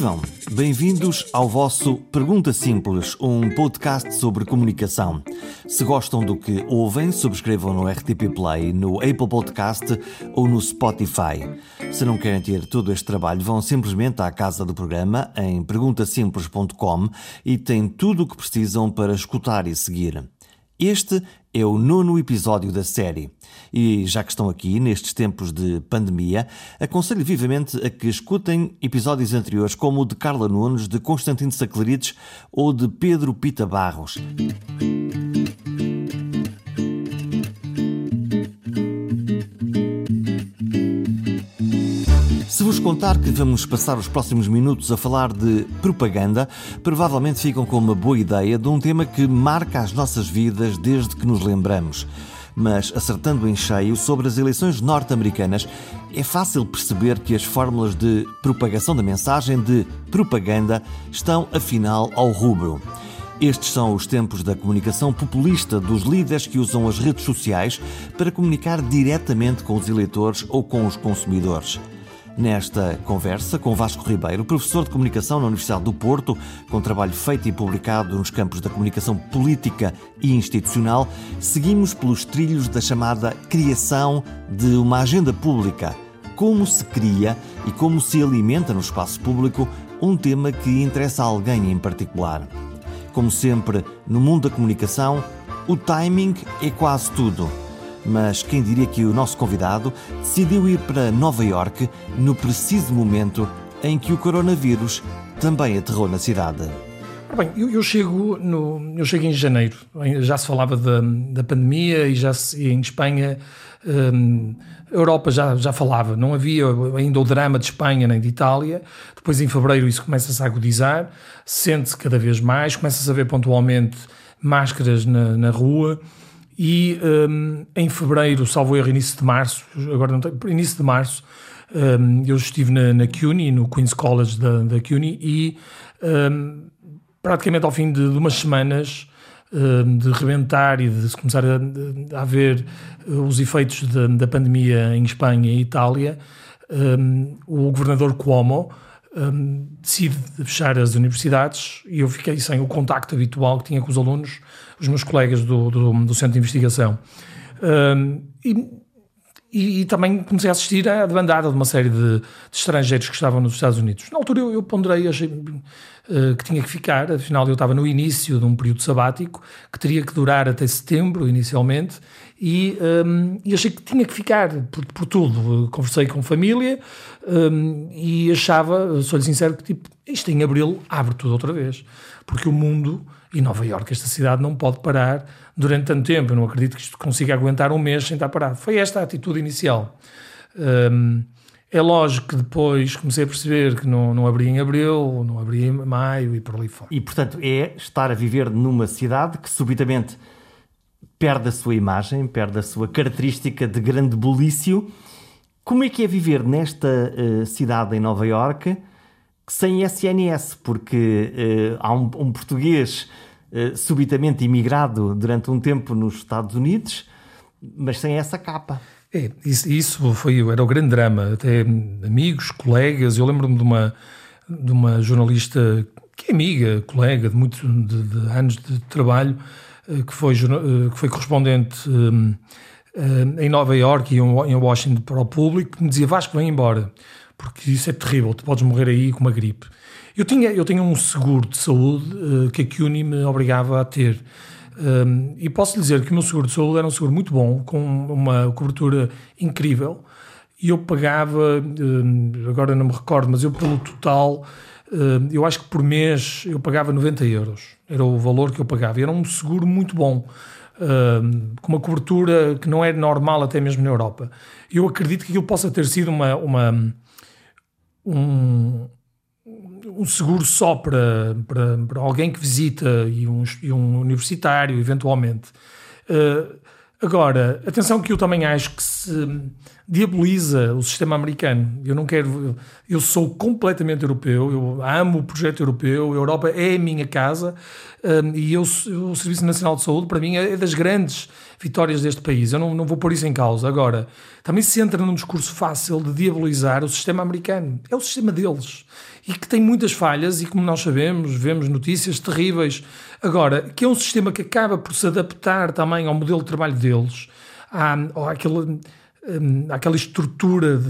Vivam! Bem-vindos ao vosso Pergunta Simples, um podcast sobre comunicação. Se gostam do que ouvem, subscrevam no RTP Play, no Apple Podcast ou no Spotify. Se não querem ter todo este trabalho, vão simplesmente à casa do programa em perguntasimples.com e têm tudo o que precisam para escutar e seguir. Este é o nono episódio da série. E já que estão aqui, nestes tempos de pandemia, aconselho vivamente a que escutem episódios anteriores, como o de Carla Nunes, de Constantino Saclarides ou de Pedro Pita Barros. Contar que vamos passar os próximos minutos a falar de propaganda, provavelmente ficam com uma boa ideia de um tema que marca as nossas vidas desde que nos lembramos. Mas acertando em cheio sobre as eleições norte-americanas, é fácil perceber que as fórmulas de propagação da mensagem de propaganda estão afinal ao rubro. Estes são os tempos da comunicação populista dos líderes que usam as redes sociais para comunicar diretamente com os eleitores ou com os consumidores. Nesta conversa com Vasco Ribeiro, professor de comunicação na Universidade do Porto, com trabalho feito e publicado nos campos da comunicação política e institucional, seguimos pelos trilhos da chamada criação de uma agenda pública. Como se cria e como se alimenta no espaço público um tema que interessa a alguém em particular. Como sempre, no mundo da comunicação, o timing é quase tudo mas quem diria que o nosso convidado decidiu ir para Nova York no preciso momento em que o coronavírus também aterrou na cidade. Bem, eu, eu, chego no, eu chego em janeiro. Já se falava da, da pandemia e já se, em Espanha hum, a Europa já, já falava. Não havia ainda o drama de Espanha nem de Itália. Depois em fevereiro isso começa-se a agudizar, sente-se cada vez mais, começa-se a ver pontualmente máscaras na, na rua. E um, em fevereiro, salvo erro, início de março, agora não tenho, início de março, um, eu estive na, na CUNY, no Queen's College da, da CUNY, e um, praticamente ao fim de, de umas semanas hum, de rebentar e de começar a, a ver uh, os efeitos de, da pandemia em Espanha e Itália, hum, o governador Cuomo um, decide fechar as universidades e eu fiquei sem o contacto habitual que tinha com os alunos, os meus colegas do, do, do centro de investigação. Um, e, e, e, também comecei a assistir à demandada de uma série de, de, estrangeiros que estavam nos Estados Unidos. Na altura eu, eu ponderei, achei uh, que tinha que ficar, afinal eu estava no início de um período sabático que teria que durar até setembro, inicialmente, e, um, e achei que tinha que ficar por, por tudo. Conversei com família um, e achava, sou-lhe sincero, que tipo, isto em abril abre tudo outra vez. Porque o mundo e Nova Iorque, esta cidade, não pode parar durante tanto tempo. Eu não acredito que isto consiga aguentar um mês sem estar parado. Foi esta a atitude inicial. Um, é lógico que depois comecei a perceber que não, não abria em abril, não abria em maio e por ali fora. E, portanto, é estar a viver numa cidade que subitamente perde a sua imagem, perde a sua característica de grande bulício. Como é que é viver nesta uh, cidade em Nova Iorque sem SNS? Porque uh, há um, um português uh, subitamente imigrado durante um tempo nos Estados Unidos, mas sem essa capa. É, isso, foi, era o grande drama. Até amigos, colegas, eu lembro-me de uma, de uma jornalista que é amiga, colega de muitos de, de anos de trabalho, eh, que foi, que foi correspondente em Nova Iorque e em Washington para o público, que me dizia Vasco, vem embora, porque isso é terrível, tu podes morrer aí com uma gripe. Eu tinha, eu tinha um seguro de saúde que a CUNY me obrigava a ter. e posso lhe dizer que o meu seguro de saúde era um seguro muito bom, com uma cobertura incrível, e eu pagava, agora não me recordo, mas eu pelo total eu acho que por mês eu pagava 90 euros. Era o valor que eu pagava. E era um seguro muito bom, com uma cobertura que não é normal até mesmo na Europa. Eu acredito que aquilo possa ter sido uma, uma um, um seguro só para, para, para, alguém que visita e um, e um universitário, eventualmente. Uh, agora, atenção que eu também acho que se diaboliza o sistema americano. Eu não quero. Eu sou completamente europeu, eu amo o projeto europeu, a Europa é a minha casa um, e eu, o Serviço Nacional de Saúde, para mim, é das grandes vitórias deste país. Eu não, não vou pôr isso em causa. Agora, também se entra num discurso fácil de diabolizar o sistema americano. É o sistema deles. E que tem muitas falhas, e como nós sabemos, vemos notícias terríveis. Agora, que é um sistema que acaba por se adaptar também ao modelo de trabalho deles, à, àquele aquela estrutura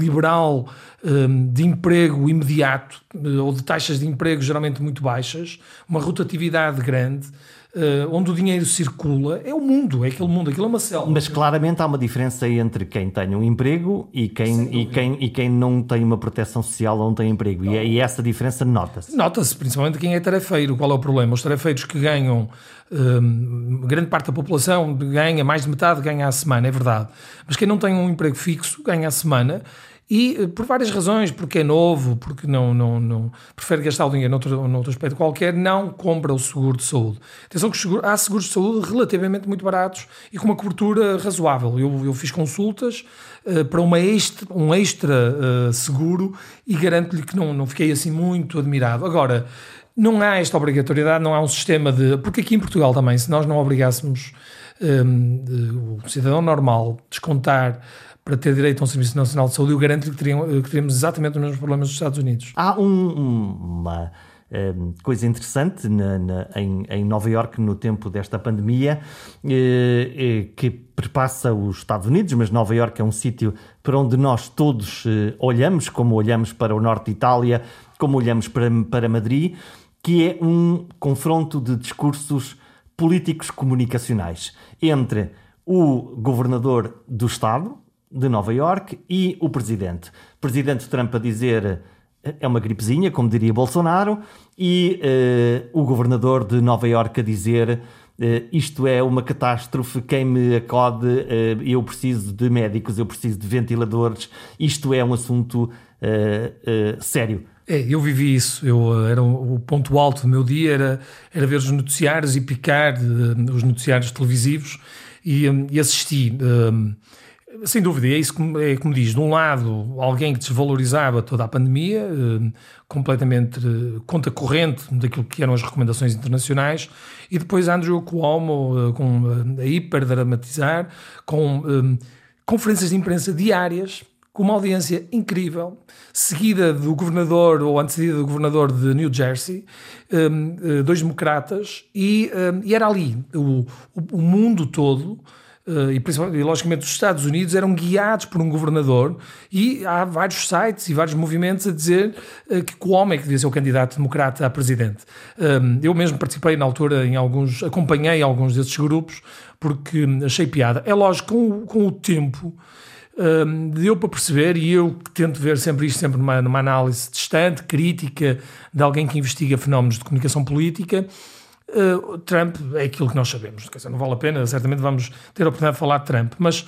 liberal um, de emprego imediato ou de taxas de emprego geralmente muito baixas, uma rotatividade grande, uh, onde o dinheiro circula, é o mundo, é aquele mundo, aquilo é uma selva. Mas claramente há uma diferença entre quem tem um emprego e quem, e quem, e quem não tem uma proteção social ou não tem emprego. E, e, essa diferença nota-se. Nota-se, principalmente quem é tarefeiro. Qual é o problema? Os tarefeiros que ganham, um, grande parte da população ganha, mais de metade ganha à semana, é verdade. Mas quem não tem um emprego fixo ganha à semana e eh, por várias razões, porque é novo, porque não, não, não prefere gastar o dinheiro noutro, noutro aspecto qualquer, não compra o seguro de saúde. Atenção que há seguros de saúde relativamente muito baratos e com uma cobertura razoável. Eu, eu fiz consultas uh, para uma extra, um extra uh, seguro e garanto-lhe que não, não fiquei assim muito admirado. Agora, não há esta obrigatoriedade, não há um sistema de. Porque aqui em Portugal também, se nós não obrigássemos um, de, o cidadão normal descontar para ter direito a um Serviço Nacional de Saúde, eu garanto que, teriam, que teríamos exatamente os mesmos problemas dos Estados Unidos. Há um, uma um, coisa interessante na, na, em, em, Nova Iorque no tempo desta pandemia eh, eh, que perpassa os Estados Unidos, mas Nova Iorque é um sítio para onde nós todos eh, olhamos, como olhamos para o norte de Itália, como olhamos para, para Madrid, que é um confronto de discursos políticos comunicacionais entre o governador do Estado, de Nova York e o presidente. O presidente Trump a dizer é uma gripezinha, como diria Bolsonaro, e uh, o governador de Nova York a dizer uh, isto é uma catástrofe, quem me acode, uh, eu preciso de médicos, eu preciso de ventiladores, isto é um assunto sério. É, eu vivi isso. Eu, era o, ponto alto do meu dia era, era ver os noticiários e picar os noticiários televisivos e, e assisti. Sem dúvida, é isso que é como diz. De um lado, alguém que desvalorizava toda a pandemia, eh, completamente eh, conta corrente daquilo que eram as recomendações internacionais, e depois Andrew Cuomo, eh, com, a hiperdramatizar, com conferências de imprensa diárias, com uma audiência incrível, seguida do governador, ou antecedida do governador de New Jersey, dois democratas, e, e era ali o, o mundo todo Uh, e, e, logicamente os Estados Unidos eram guiados por um governador e há vários sites e vários movimentos a dizer uh, que o homem é que devia ser o candidato democrata a presidente. Um, eu mesmo participei na altura em alguns, acompanhei alguns desses grupos porque achei piada. É lógico, com, com o tempo um, deu para perceber, e eu tento ver sempre isto sempre numa, numa análise distante, crítica, de alguém que investiga fenómenos de comunicação política, Uh, Trump é aquilo que nós sabemos, dizer, não vale a pena, certamente vamos ter a oportunidade de falar de Trump, mas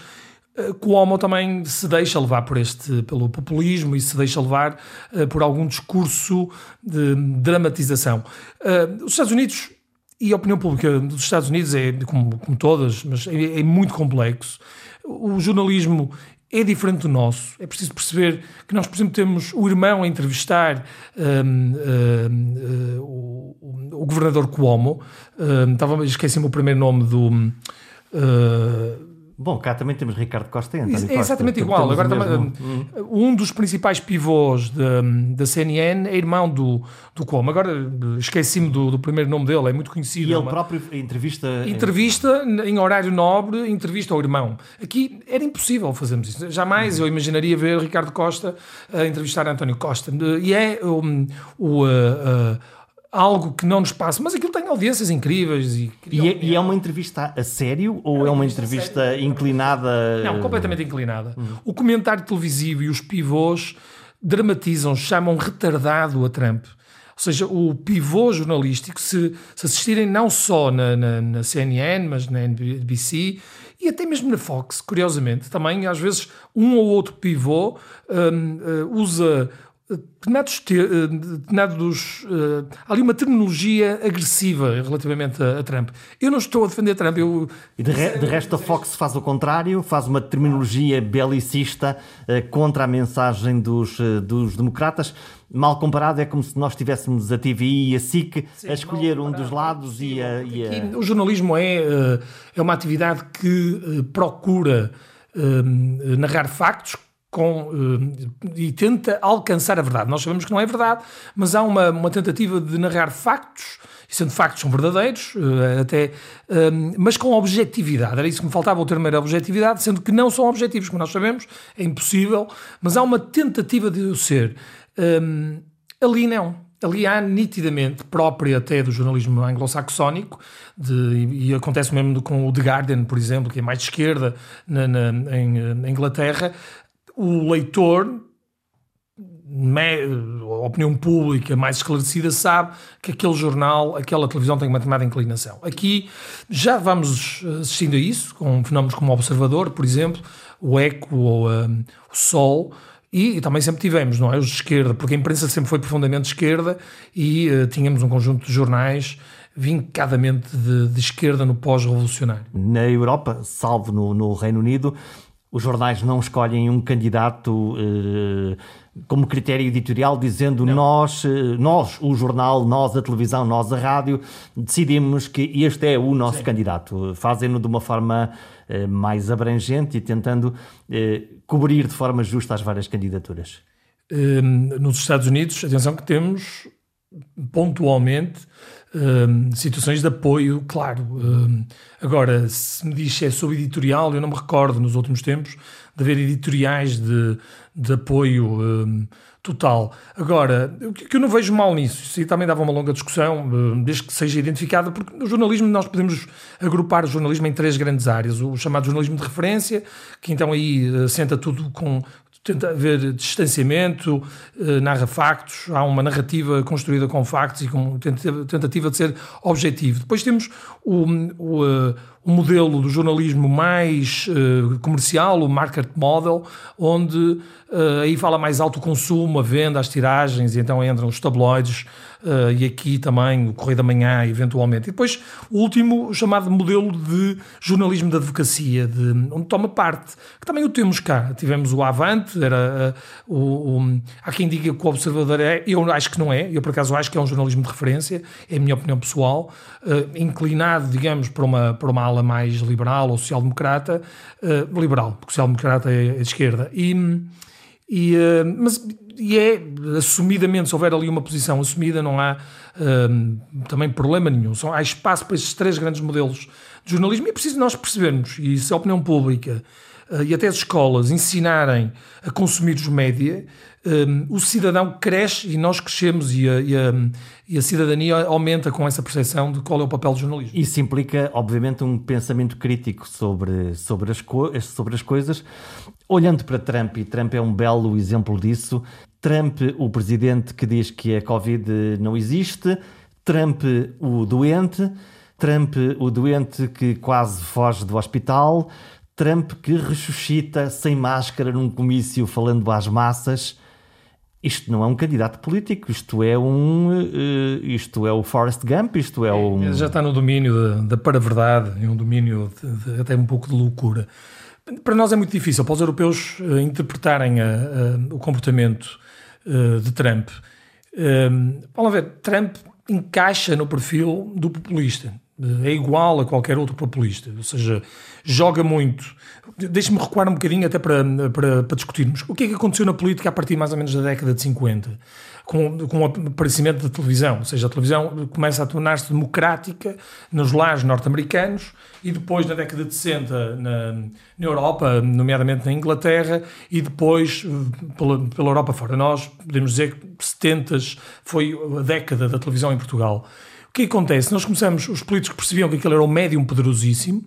uh, Cuomo também se deixa levar por este, pelo populismo e se deixa levar uh, por algum discurso de dramatização. Os Estados Unidos e a opinião pública dos Estados Unidos é, como, como todas, mas é, é muito complexo. O jornalismo é diferente do nosso. É preciso perceber que nós, por exemplo, temos o irmão a entrevistar um, um, o, o, governador Cuomo. Um, esqueci-me o primeiro nome do. Uh, Bom, cá também temos Ricardo Costa e António Costa. É exatamente igual. Agora, mesmo... um dos principais pivôs da, CNN é irmão do, do Como. Agora, esqueci-me do, do, primeiro nome dele, é muito conhecido. E ele próprio entrevista... Entrevista em horário nobre, entrevista ao irmão. Aqui era impossível fazermos isso. Jamais eu imaginaria ver Ricardo Costa a entrevistar António Costa. E é um, o... Uh, uh, algo que não nos passa, mas aquilo tem audiências incríveis. E, e, é, e é, uma entrevista a sério ou é uma entrevista, inclinada? Não, completamente inclinada. Hum. O comentário televisivo e os pivôs dramatizam, chamam retardado a Trump. Ou seja, o pivô jornalístico, se, se assistirem não só na, na, na, CNN, mas na NBC e até mesmo na Fox, curiosamente, também às vezes um ou outro pivô um, uh, usa determinados, determinados uh, há ali uma terminologia agressiva relativamente a, a, Trump. Eu não estou a defender Trump. Eu... E de, re, de resto, a Fox faz o contrário, faz uma terminologia belicista uh, contra a mensagem dos, uh, dos democratas. Mal comparado, é como se nós tivéssemos a TVI e a SIC Sim, a escolher um dos lados e a, e a... O jornalismo é, é uma atividade que procura narrar factos com, uh, e tenta alcançar a verdade. Nós sabemos que não é verdade, mas há uma, uma tentativa de narrar factos, e sendo factos são verdadeiros, uh, até, uh, mas com objetividade. Era isso que me faltava, o termo era objetividade, sendo que não são objetivos, como nós sabemos, é impossível, mas há uma tentativa de o ser. Ali não. Ali há nitidamente, própria até do jornalismo anglo-saxónico, e, e, acontece mesmo com o The Guardian, por exemplo, que é mais de esquerda na, na, em, na Inglaterra, o leitor, a opinião pública mais esclarecida, sabe que aquele jornal, aquela televisão tem uma determinada inclinação. Aqui já vamos assistindo a isso, com fenómenos como o Observador, por exemplo, o Eco ou um, o Sol. E, e, também sempre tivemos, não é? Os de esquerda, porque a imprensa sempre foi profundamente de esquerda e uh, tínhamos um conjunto de jornais vincadamente de, de esquerda no pós-revolucionário. Na Europa, salvo no, no Reino Unido, os jornais não escolhem um candidato eh, como critério editorial dizendo não. nós, eh, nós, o jornal, nós, a televisão, nós, a rádio, decidimos que este é o nosso Sim. candidato. Fazem-no de uma forma eh, mais abrangente e tentando cobrir de forma justa as várias candidaturas. Um, nos Estados Unidos, atenção que temos pontualmente um, situações de apoio, claro. Um, agora, se me diz se é sobre editorial, eu não me recordo nos últimos tempos de haver editoriais de, de apoio um, total. Agora, o que eu não vejo mal nisso, isso aí também dava uma longa discussão, desde que seja identificada, porque no jornalismo nós podemos agrupar o jornalismo em três grandes áreas. O chamado jornalismo de referência, que então aí assenta tudo com tenta haver distanciamento, eh, narra factos, há uma narrativa construída com factos e com tentativa de ser objetivo. Depois temos o, o, o modelo do jornalismo mais uh, comercial, o market model, onde uh, aí fala mais alto consumo, a venda, as tiragens, e então entram os tabloides, uh, e aqui também o Correio da Manhã, eventualmente. E depois o último, chamado modelo de jornalismo de advocacia, de, onde toma parte, que também o temos cá. Tivemos o Avante, era o, o, há quem diga que o Observador é, eu acho que não é, eu por acaso acho que é um jornalismo de referência, é a minha opinião pessoal, inclinado, digamos, para uma, para uma ala mais liberal ou social-democrata, uh, liberal, porque social-democrata é, é, de esquerda, e, e, uh, mas, e é assumidamente, se houver ali uma posição assumida, não há uh, também problema nenhum. Só, há espaço para estes três grandes modelos de jornalismo e é preciso nós percebermos, e se a opinião pública e até as escolas ensinarem a consumir os média, um, o cidadão cresce e nós crescemos e a, e, a, e a, cidadania aumenta com essa percepção de qual é o papel do jornalismo. Isso implica, obviamente, um pensamento crítico sobre, sobre, as, sobre as coisas. Olhando para Trump, e Trump é um belo exemplo disso, Trump, o presidente que diz que a Covid não existe, Trump, o doente, Trump, o doente que quase foge do hospital, Trump que ressuscita sem máscara num comício falando às massas isto não é um candidato político, isto é um. Uh, isto é o Forrest Gump, isto é um. Já está no domínio da, da para-verdade, em um domínio de, de, até um pouco de loucura. Para nós é muito difícil, para os europeus uh, interpretarem a, a, o comportamento uh, de Trump. vamos ver, Trump encaixa no perfil do populista. É igual a qualquer outro populista, ou seja, joga muito. Deixe-me recuar um bocadinho até para, para, para, discutirmos. O que é que aconteceu na política a partir mais ou menos da década de 50? Com, com o aparecimento da televisão, ou seja, a televisão começa a tornar-se democrática nos lares norte-americanos e depois na década de 60 na, na, Europa, nomeadamente na Inglaterra, e depois pela, pela Europa fora. Nós podemos dizer que 70 foi a década da televisão em Portugal que acontece? Nós começamos, os políticos percebiam que aquele era um médium poderosíssimo,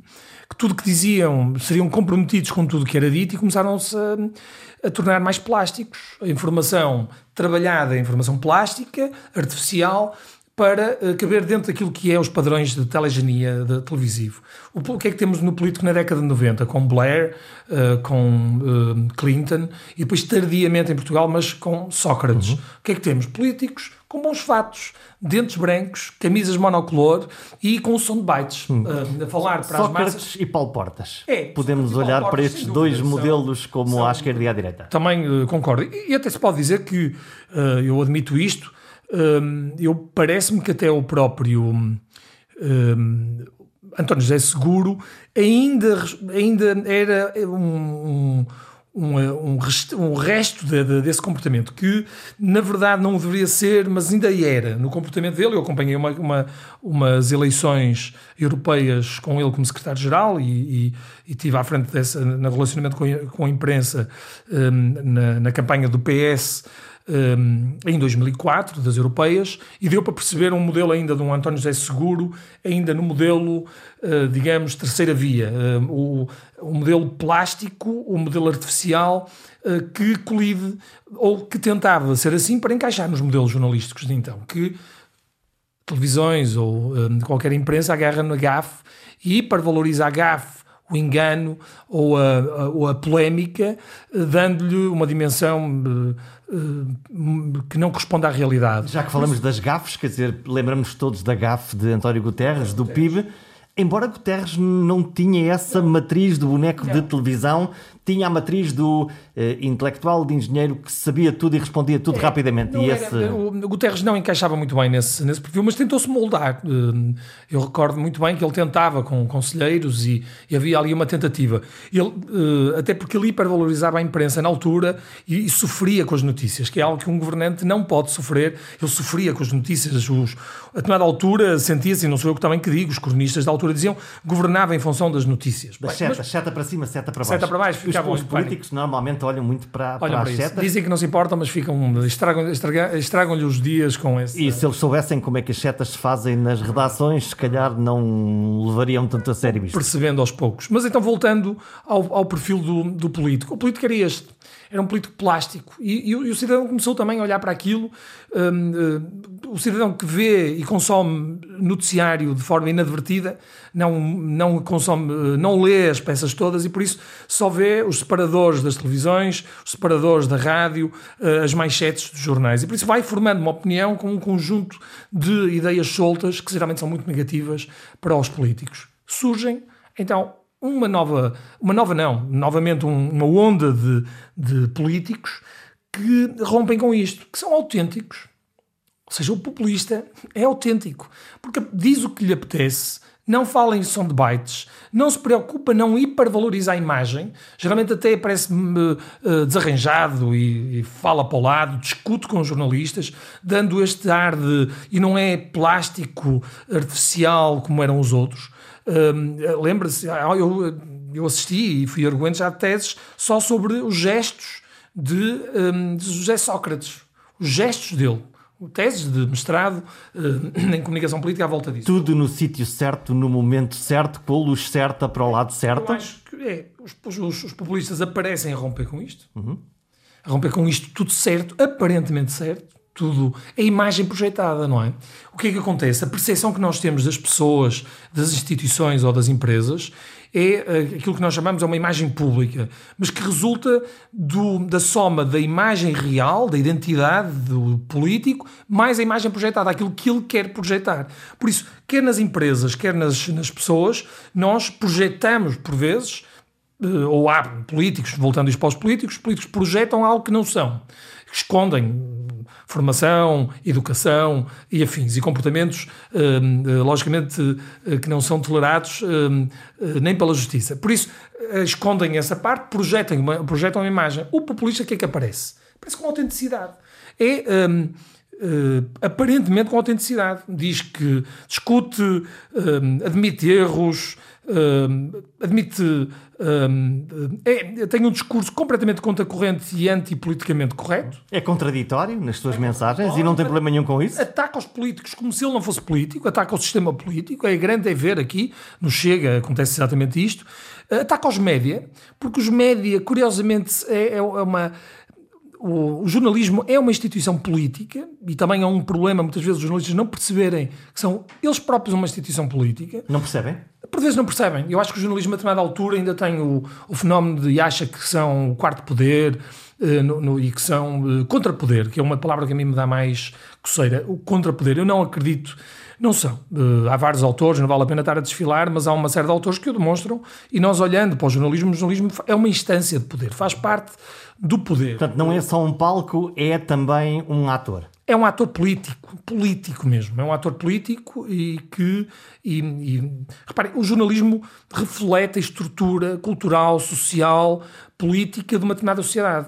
que tudo que diziam seriam comprometidos com tudo que era dito e começaram-se a, a, tornar mais plásticos. A informação trabalhada, a informação plástica, artificial, para uh, caber dentro daquilo que é os padrões de telegenia de televisivo. O, o, que é que temos no político na década de 90? Com Blair, uh, com uh, Clinton e depois tardiamente em Portugal, mas com Sócrates. Uhum. O que é que temos? Políticos com bons fatos, dentes brancos, camisas monocolor e com som de bytes. Hum. a falar para Sócrates as massas. e Paulo Portas. É, Podemos olhar Portas, para estes dois modelos como são, à esquerda e à direita. Também concordo. E, e até se pode dizer que, eu admito isto, um, eu parece-me que até o próprio um, António José Seguro ainda, ainda era um, um, um, resto, um resto de, de, desse comportamento, que na verdade não deveria ser, mas ainda era. No comportamento dele, eu acompanhei uma, uma umas eleições europeias com ele como secretário-geral e, e, e tive à frente dessa, no relacionamento com com a imprensa um, na, na campanha do PS um, em 2004, das europeias, e deu para perceber um modelo ainda de um António José Seguro, ainda no modelo, uh, digamos, terceira via, uh, o, o, modelo plástico, o modelo artificial, uh, que colide, ou que tentava ser assim para encaixar nos modelos jornalísticos de então, que televisões ou qualquer imprensa agarra na GAF e para valorizar a GAF o engano ou a, a, ou a polémica, dando-lhe uma dimensão eh, que não corresponde à realidade. Já que falamos das gafes, quer dizer, lembramos todos da gafe de António Guterres, do PIB, embora Guterres não tinha essa matriz do boneco de televisão, tinha a matriz do uh, intelectual, de engenheiro que sabia tudo e respondia tudo é, rapidamente. E esse... o Guterres não encaixava muito bem nesse, nesse perfil, mas tentou-se moldar. Uh, eu recordo muito bem que ele tentava com conselheiros e, e havia ali uma tentativa. Ele, uh, até porque ele hipervalorizava a imprensa na altura e, e, sofria com as notícias, que é algo que um governante não pode sofrer. Ele sofria com as notícias. Os, a tomada altura sentia-se, e não sou eu que também que digo, os cronistas da altura diziam governava em função das notícias. Das setas, seta para cima, seta para baixo. Seta para baixo, os, os políticos normalmente olham muito para, olham para, para as setas. Dizem que não se importam, mas ficam estragam-lhe estragam, estragam os dias com esse. E se eles soubessem como é que as setas se fazem nas redações, se calhar não levariam tanto a sério isto. Percebendo aos poucos. Mas então, voltando ao, ao perfil do, do político. O político era este era um político plástico. E, e, e, o cidadão começou também a olhar para aquilo. Um, uh, o cidadão que vê e consome noticiário de forma inadvertida não, não consome, não lê as peças todas e por isso só vê os separadores das televisões, os separadores da rádio, uh, as manchetes dos jornais. E por isso vai formando uma opinião com um conjunto de ideias soltas que geralmente são muito negativas para os políticos. Surgem, então, uma nova, uma nova não, novamente um, uma onda de, de políticos que rompem com isto, que são autênticos. Ou seja, o populista é autêntico, porque diz o que lhe apetece, não fala em som de bytes, não se preocupa, não hipervaloriza a imagem, geralmente até parece-me uh, desarranjado e, e, fala para o lado, discute com jornalistas, dando este ar de. e não é plástico artificial como eram os outros. Uh, Lembra-se, ah, eu, eu assisti e fui arguente já de teses só sobre os gestos de, um, de José Sócrates, os gestos dele teses de mestrado uh, em comunicação política à volta disso. Tudo no sítio certo, no momento certo, com a luz certa para o lado certo. Eu acho que é, os, os, os populistas aparecem a romper com isto, uhum. a romper com isto tudo certo, aparentemente certo, tudo a imagem projetada, não é? O que é que acontece? A percepção que nós temos das pessoas, das instituições ou das empresas é eh, aquilo que nós chamamos de uma imagem pública, mas que resulta do, da soma da imagem real, da identidade do político, mais a imagem projetada, aquilo que ele quer projetar. Por isso, quer nas empresas, quer nas, nas pessoas, nós projetamos, por vezes, eh, ou há políticos, voltando isto para os políticos, os políticos projetam algo que não são, escondem formação, educação e afins, e comportamentos, hum, eh, logicamente, eh, que não são tolerados hum, eh, nem pela justiça. Por isso, escondem essa parte, projetam uma, projetam uma imagem. O populista, o que é que aparece? Aparece com autenticidade. É. Um, Uh, aparentemente com autenticidade. Diz que discute, uh, admite erros, uh, admite. é, tem um discurso completamente contra corrente e antipoliticamente correto. É contraditório nas suas é mensagens e não tem problema nenhum com isso? Ataca os políticos como se ele não fosse político, ataca o sistema político. É grande é ver aqui, no Chega, acontece exatamente isto. Ataca os média, porque os média, curiosamente, é, é uma o, o, jornalismo é uma instituição política e também é um problema muitas vezes os jornalistas não perceberem que são eles próprios uma instituição política. Não percebem? Por vezes não percebem. Eu acho que o jornalismo a determinada altura ainda tem o, o fenómeno de acha que são o quarto poder uh, no, no, e que são uh, contrapoder, que é uma palavra que a mim me dá mais coceira. O contrapoder. Eu não acredito não são. Uh, há vários autores, não vale a pena estar a desfilar, mas há uma série de autores que o demonstram e nós olhando para o jornalismo, o jornalismo é uma instância de poder, faz parte do poder. Portanto, não é só um palco, é também um ator. É um ator político, político mesmo. É um ator político e que. E, e, reparem, o jornalismo reflete a estrutura cultural, social, política de uma determinada sociedade,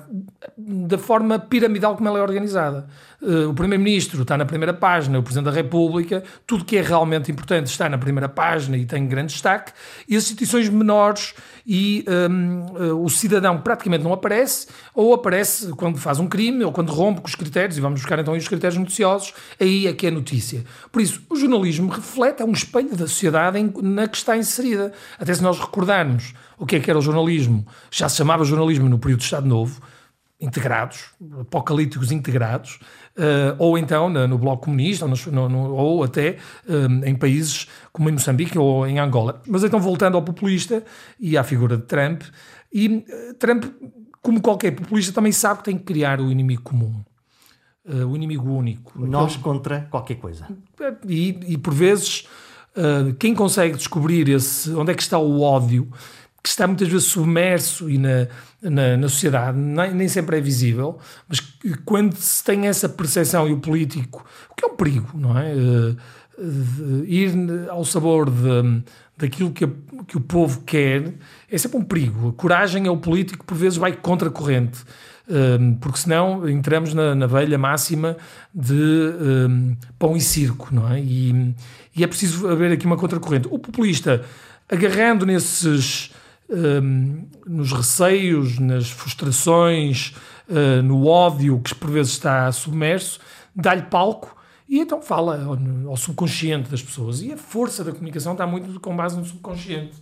da forma piramidal como ela é organizada. Uh, o Primeiro-Ministro está na primeira página, o Presidente da República, tudo que é realmente importante está na primeira página e tem grande destaque, e as instituições menores e um, uh, eh, o cidadão praticamente não aparece, ou aparece quando faz um crime, ou quando rompe com os critérios, e vamos buscar então os critérios noticiosos, aí é que é notícia. Por isso, o jornalismo reflete, é um espelho da sociedade na que está inserida. Até se nós recordarmos o que é que era o jornalismo, já se chamava jornalismo no período do Estado Novo, integrados, apocalípticos integrados, uh, ou então no, no Bloco Comunista, ou, no, no, ou até um, eh, em países como em Moçambique ou em Angola. Mas então, voltando ao populista e à figura de Trump, e uh, Trump, como qualquer populista, também sabe que tem que criar o inimigo comum. Uh, o inimigo único. Nós contra qualquer coisa. E, e por vezes, quem consegue descobrir esse, onde é que está o ódio que está muitas vezes submerso e na, na, na sociedade, nem, nem, sempre é visível, mas quando se tem essa percepção e o político, o que é um perigo, não é? Uh, ir ao sabor de, daquilo que, que o povo quer é sempre um perigo. A coragem é o político, por vezes vai contra a corrente, uh, porque senão entramos na, na velha máxima de uh, pão e circo, não é? E, e é preciso haver aqui uma contracorrente. O populista, agarrando nesses um, nos receios, nas frustrações, uh, no ódio que por vezes está submerso, dá-lhe palco e então fala ao, ao, subconsciente das pessoas. E a força da comunicação está muito com base no subconsciente.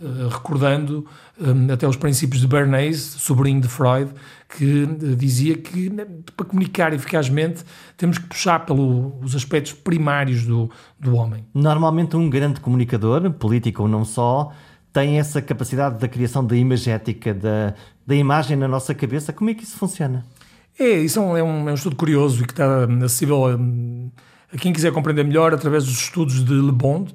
Uh, recordando um, até os princípios de Bernays, sobrinho de Freud, que uh, dizia que né, para comunicar eficazmente temos que puxar pelos aspectos primários do, do homem. Normalmente um grande comunicador, político ou não só, tem essa capacidade da criação da imagética, da, da imagem na nossa cabeça. Como é que isso funciona? É, isso é um, é um estudo curioso e que está acessível a, a, quem quiser compreender melhor através dos estudos de Le Bon,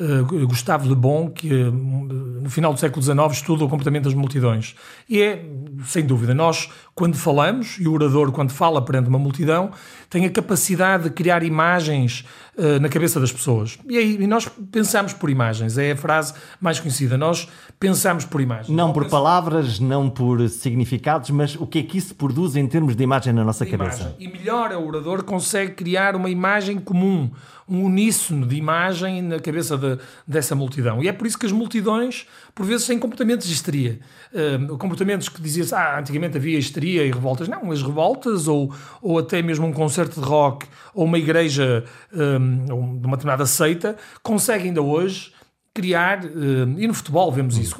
uh, Gustave Le Bon, que uh, no final do século XIX estuda o comportamento das multidões. E é, sem dúvida, nós, quando falamos, e o orador, quando fala perante uma multidão, tem a capacidade de criar imagens uh, na cabeça das pessoas. E, aí, e nós pensamos por imagens, é a frase mais conhecida. Nós pensamos por imagens. Não, não por palavras, não por significados, mas o que é que isso produz em termos de imagem na nossa cabeça? E melhor, o orador consegue criar uma imagem comum, um uníssono de imagem na cabeça de, dessa multidão. E é por isso que as multidões, por vezes, têm comportamentos de histeria. Uh, comportamentos que diziam ah, antigamente havia histeria e revoltas. Não, as revoltas, ou, ou até mesmo um concerto de rock, ou uma igreja um, de uma determinada seita, conseguem ainda hoje criar, e no futebol vemos isso,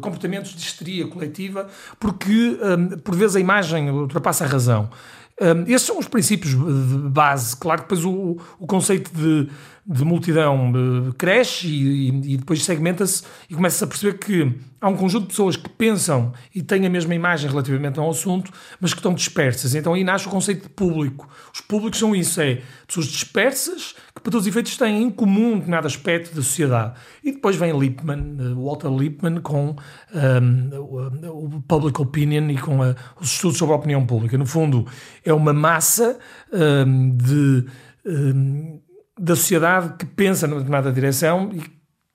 comportamentos de histeria coletiva, porque por vezes a imagem ultrapassa a razão. esses são os princípios de base. Claro que depois o, o conceito de de multidão cresce e, e, depois segmenta-se e começa-se a perceber que há um conjunto de pessoas que pensam e têm a mesma imagem relativamente ao assunto, mas que estão dispersas. Então aí nasce o conceito de público. Os públicos são isso, é pessoas dispersas que para todos os efeitos têm em comum um determinado aspecto da sociedade. E depois vem Lippmann, uh, Walter Lippmann, com um, o Public Opinion e com a, os estudos sobre a opinião pública. No fundo, é uma massa um, de... Um, da sociedade que pensa numa determinada direção e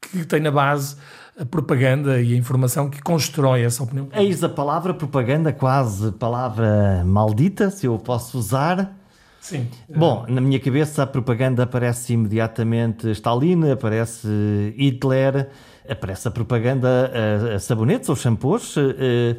que tem na base a propaganda e a informação que constrói essa opinião. Eis a palavra propaganda, quase palavra maldita, se eu posso usar. Sim. Bom, na minha cabeça a propaganda aparece imediatamente Stalin, aparece Hitler, aparece a propaganda a, a sabonetes ou shampoos. Eh,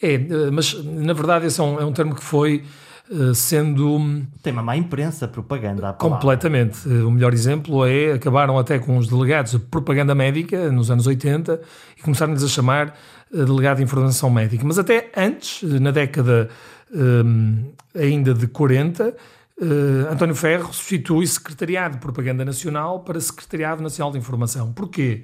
é, mas na verdade esse é um, é um termo que foi eh, sendo. Tem uma má imprensa, propaganda. Completamente. O melhor exemplo é acabaram até com os delegados de propaganda médica nos anos 80 e começaram-lhes a chamar eh, delegado de informação médica. Mas até antes, na década um, ainda de 40, Uh, António Ferro substitui Secretariado de Propaganda Nacional para Secretariado Nacional de Informação. Porquê?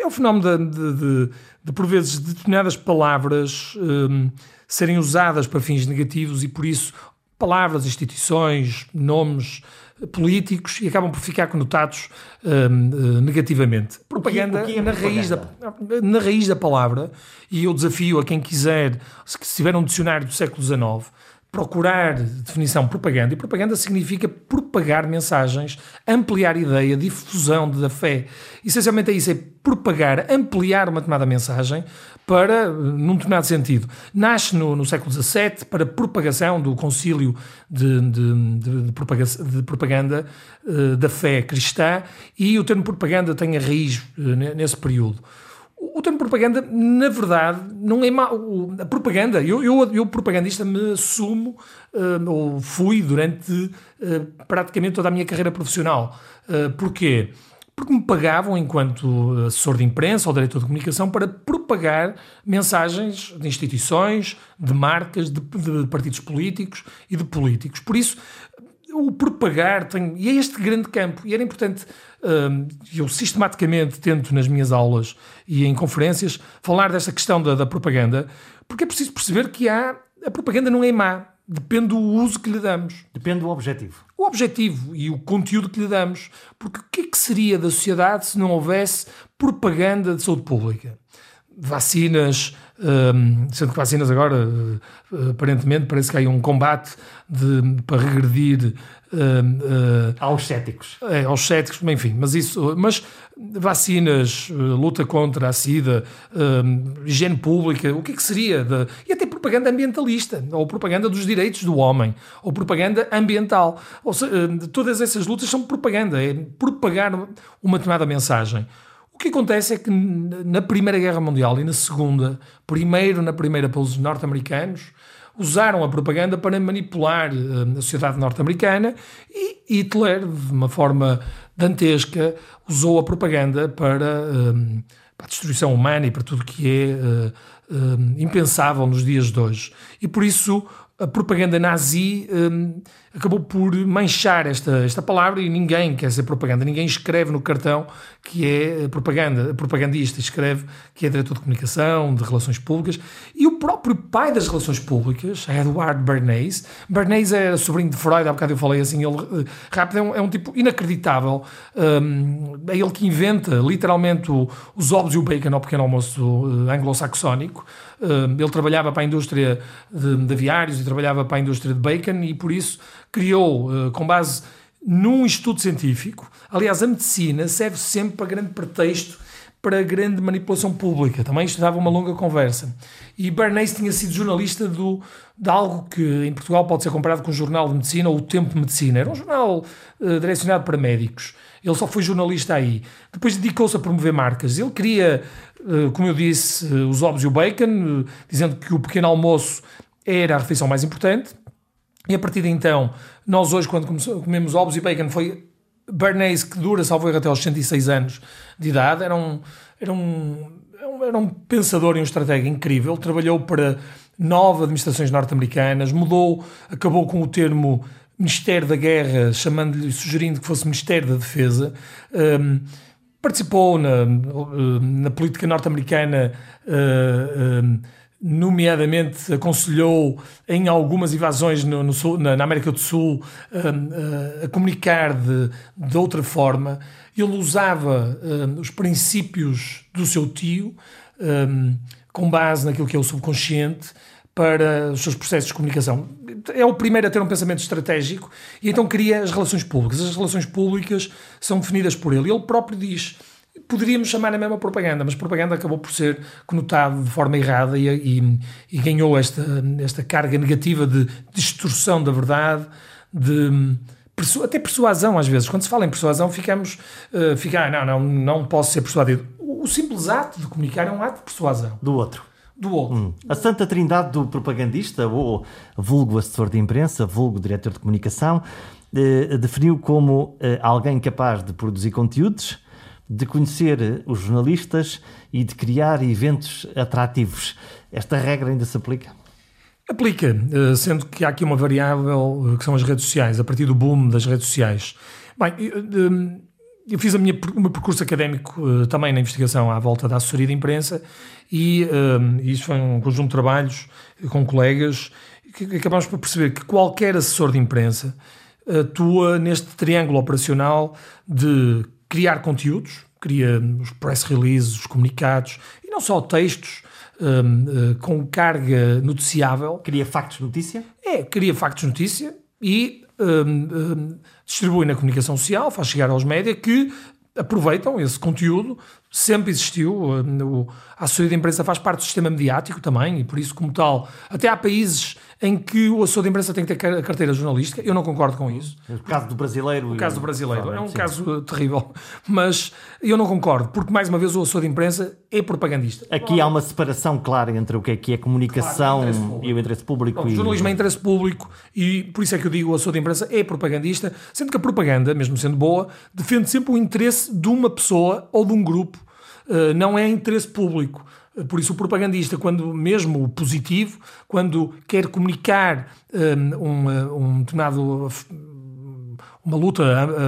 É o fenómeno de, de, de, de por vezes, determinadas palavras um, serem usadas para fins negativos e, por isso, palavras, instituições, nomes políticos e acabam por ficar conotados um, uh, negativamente. Propaganda, que, que é na, propaganda? Raiz da, na raiz da palavra, e eu desafio a quem quiser, se tiver um dicionário do século XIX, procurar definição propaganda, e propaganda significa propagar mensagens, ampliar ideia, difusão da fé. Essencialmente é isso, é propagar, ampliar uma determinada mensagem para, num determinado sentido. Nasce no, no século XVII para propagação do concílio de, de, de, de propaganda, propaganda uh, da fé cristã e o termo propaganda tem a raiz uh, nesse período. O termo propaganda, na verdade, não é mau. A propaganda, eu, eu, eu propagandista me assumo, uh, ou fui durante uh, praticamente toda a minha carreira profissional. Uh, porquê? Porque me pagavam, enquanto assessor de imprensa ou diretor de comunicação, para propagar mensagens de instituições, de marcas, de, de partidos políticos e de políticos. Por isso, o propagar tem. E é este grande campo. E era importante. Eu sistematicamente tento nas minhas aulas e em conferências falar desta questão da, da propaganda, porque é preciso perceber que há. A propaganda não é má. Depende do uso que lhe damos. Depende do objetivo. O objetivo e o conteúdo que lhe damos. Porque o que é que seria da sociedade se não houvesse propaganda de saúde pública? Vacinas, um, sendo que vacinas agora, uh, aparentemente, parece que há um combate de, para regredir uh, uh, aos céticos. É, aos céticos, enfim, mas isso, mas vacinas, luta contra a SIDA, higiene pública, o que é que seria? De, e até propaganda ambientalista, ou propaganda dos direitos do homem, ou propaganda ambiental. Ou seja, todas essas lutas são propaganda, é propagar uma determinada mensagem que acontece é que na Primeira Guerra Mundial e na Segunda, primeiro na primeira pelos norte-americanos, usaram a propaganda para manipular uh, a sociedade norte-americana e Hitler, de uma forma dantesca, usou a propaganda para, uh, para a destruição humana e para tudo que é uh, impensável nos dias de hoje. E por isso a propaganda nazi acabou por manchar esta, esta palavra e ninguém quer ser propaganda, ninguém escreve no cartão que é propaganda, propagandista, escreve que é diretor de comunicação, de relações públicas. E o próprio pai das relações públicas, Edward Bernays, Bernays é sobrinho de Freud, há bocado eu falei assim, ele eh, rápido é um, é um tipo inacreditável, um, é ele que inventa literalmente os ovos e o bacon ao pequeno almoço uh, anglo-saxónico, ele trabalhava para a indústria de, de aviários e trabalhava para a indústria de bacon e por isso criou, eh, com base num estudo científico, aliás, a medicina serve sempre para grande pretexto para grande manipulação pública. Também isto dava uma longa conversa. E Bernays tinha sido jornalista do, de algo que em Portugal pode ser comparado com o Jornal de Medicina ou o Tempo de Medicina. Era um jornal uh, direcionado para médicos. Ele só foi jornalista aí. Depois dedicou-se a promover marcas. Ele queria, uh, como eu disse, os ovos e o bacon, dizendo que o pequeno almoço era a refeição mais importante. E a partir de então, nós hoje, quando comemos ovos e bacon, foi Bernays, que dura, salvo erro, até aos 106 anos de idade, era um, era um, era um pensador e um estratega incrível. Trabalhou para nove administrações norte-americanas, mudou, acabou com o termo Ministério da Guerra, chamando-lhe, sugerindo que fosse Ministério da Defesa. Um, participou na, na política norte-americana. Uh, um, nomeadamente aconselhou em algumas invasões no, no sul, na, na, América do Sul uh, uh, a comunicar de, de outra forma. Ele usava uh, os princípios do seu tio um, com base naquilo que é o subconsciente para os seus processos de comunicação. É o primeiro a ter um pensamento estratégico e então cria as relações públicas. As relações públicas são definidas por ele. Ele próprio diz poderíamos chamar a mesma propaganda, mas propaganda acabou por ser conotado de forma errada e, e, e ganhou esta, esta carga negativa de distorção da verdade, de até persuasão às vezes. Quando se fala em persuasão, ficamos, uh, fica, ah, não, não, não posso ser persuadido. O, o, simples ato de comunicar é um ato de persuasão. Do outro. Do outro. Hum. A santa trindade do propagandista, ou vulgo assessor de imprensa, vulgo diretor de comunicação, eh, definiu como eh, alguém capaz de produzir conteúdos, de conhecer os jornalistas e de criar eventos atrativos. Esta regra ainda se aplica? Aplica, eh, sendo que há aqui uma variável que são as redes sociais, a partir do boom das redes sociais. Bem, eu fiz a minha, o meu percurso académico também na investigação à volta da assessoria de imprensa e isso foi um conjunto de trabalhos com colegas que, acabámos por perceber que qualquer assessor de imprensa atua neste triângulo operacional de criar conteúdos, cria os press releases, os comunicados e não só textos um, uh, com carga noticiável. Cria factos de notícia? É, cria factos de notícia e um, distribui na comunicação social, faz chegar aos médias que aproveitam esse conteúdo. Sempre existiu. a assessoria de imprensa faz parte do sistema mediático também, e por isso, como tal, até há países em que o assessor de imprensa tem que ter a carteira jornalística. Eu não concordo com isso. O caso do brasileiro. O caso do brasileiro. É um sim. caso terrível. Mas eu não concordo, porque, mais uma vez, o assessor de imprensa é propagandista. Aqui há uma separação clara entre o que é que é comunicação claro, e o interesse público. Bom, e... O jornalismo é interesse público e por isso é que eu digo o assessor de imprensa é propagandista, sendo que a propaganda, mesmo sendo boa, defende sempre o interesse de uma pessoa ou de um grupo, uh, não é interesse público. Por isso, o propagandista, quando mesmo positivo, quando quer comunicar um, um, um determinado uma luta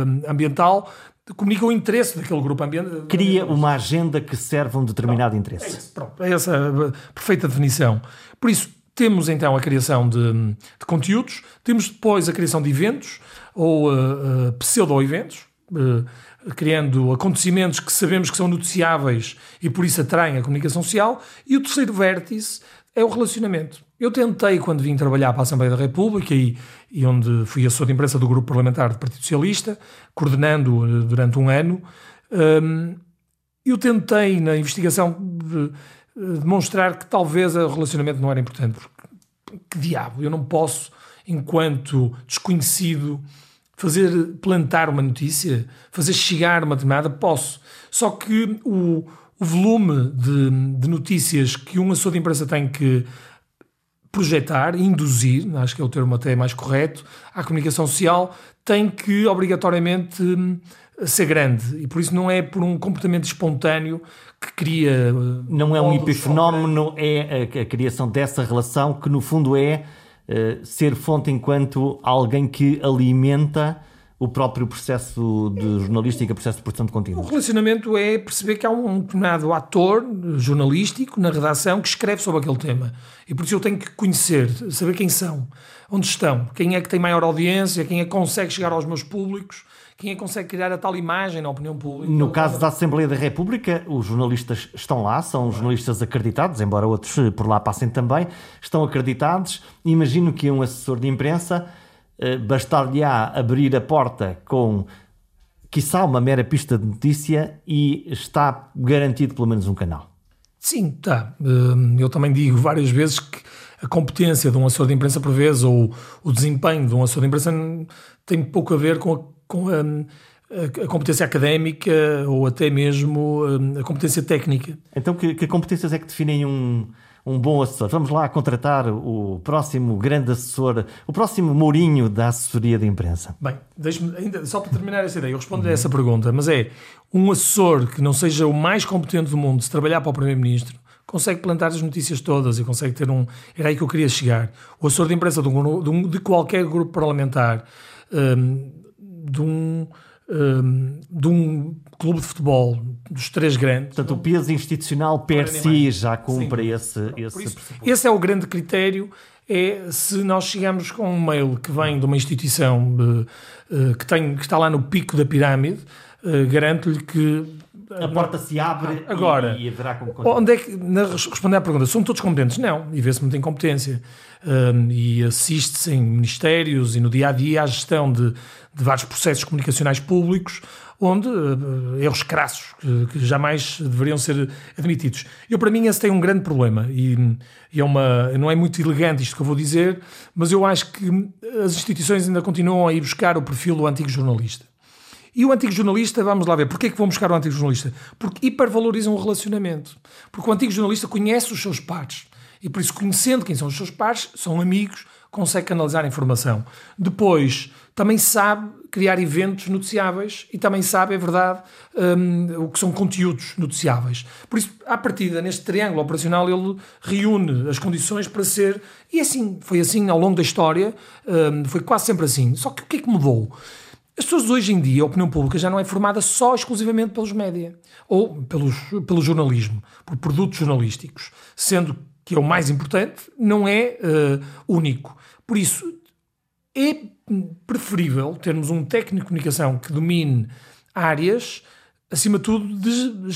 hum, ambiental, comunica o interesse daquele grupo ambiental. Cria uma agenda que serve a um determinado pronto, interesse. É, isso, pronto, é essa a perfeita definição. Por isso, temos então a criação de, de conteúdos, temos depois a criação de eventos ou uh, uh, pseudo-eventos. Uh, criando acontecimentos que sabemos que são noticiáveis e por isso atraem a comunicação social. E o terceiro vértice é o relacionamento. Eu tentei, quando vim trabalhar para a Assembleia da República e, e onde fui assessor de imprensa do Grupo Parlamentar do Partido Socialista, coordenando eh, durante um ano, um, eu tentei, na investigação, de demonstrar que talvez o relacionamento não era importante. Porque, que diabo, eu não posso, enquanto desconhecido, fazer plantar uma notícia, fazer chegar uma determinada, posso. Só que o, o volume de, de, notícias que um assessor de imprensa tem que projetar, induzir, acho que é o termo até mais correto, à comunicação social, tem que obrigatoriamente hum, ser grande. E por isso não é por um comportamento espontâneo que cria. Não é um epifenómeno, é a, a criação dessa relação que no fundo é eh, ser fonte enquanto alguém que alimenta o próprio processo de jornalística, processo de produção de conteúdo. O relacionamento é perceber que há um determinado ator jornalístico na redação que escreve sobre aquele tema. E por isso eu tenho que conhecer, saber quem são, onde estão, quem é que tem maior audiência, quem é que consegue chegar aos meus públicos quem é que consegue criar a tal imagem na opinião pública? No caso da Assembleia da República, os jornalistas estão lá, são jornalistas acreditados, embora outros por lá passem também, estão acreditados. Imagino que um assessor de imprensa eh, bastar-lhe-á abrir a porta com, quiçá, uma mera pista de notícia e está garantido pelo menos um canal. Sim, está. Hum, eu também digo várias vezes que a competência de um assessor de imprensa, por vezes, ou o desempenho de um assessor de imprensa tem pouco a ver com a com a, a, competência académica ou até mesmo a, a competência técnica. Então, que, que, competências é que definem um, um bom assessor? Vamos lá contratar o próximo grande assessor, o próximo Mourinho da assessoria de imprensa. Bem, ainda, só para terminar essa ideia, eu respondo uhum. a essa pergunta, mas é um assessor que não seja o mais competente do mundo se trabalhar para o Primeiro-Ministro consegue plantar as notícias todas e consegue ter um. Era aí que eu queria chegar. O assessor de imprensa de, um, de qualquer grupo parlamentar. Um, de um, um, de um clube de futebol dos três grandes. Portanto, o peso institucional per si já cumpre esse, esse isso, Esse é o grande critério, é se nós chegamos com um mail que vem de uma instituição uh, que, tem, que está lá no pico da pirâmide, uh, garanto-lhe que a porta se abre Agora, e, e haverá como Onde é que, na, responder à pergunta, são todos competentes? Não, e vê-se muita incompetência. Um, e assiste-se em ministérios e no dia a dia à gestão de, de vários processos comunicacionais públicos onde uh, erros crassos que, que, jamais deveriam ser admitidos. Eu, para mim, esse tem um grande problema e, e, é uma, não é muito elegante isto que eu vou dizer, mas eu acho que as instituições ainda continuam a ir buscar o perfil do antigo jornalista. E o antigo jornalista, vamos lá ver, porquê é que vão buscar o antigo jornalista? Porque hipervalorizam o relacionamento. Porque o antigo jornalista conhece os seus pares. E por isso, conhecendo quem são os seus pares, são amigos, consegue canalizar informação. Depois, também sabe criar eventos noticiáveis e também sabe, é verdade, um, o que são conteúdos noticiáveis. Por isso, à partida, neste triângulo operacional, ele reúne as condições para ser. E assim, foi assim ao longo da história, um, foi quase sempre assim. Só que o que é que mudou? As pessoas hoje em dia, a opinião pública já não é formada só exclusivamente pelos média ou pelos, pelo jornalismo, por produtos jornalísticos, sendo que é o mais importante, não é uh, único. Por isso, é preferível termos um técnico de comunicação que domine áreas, acima de tudo, de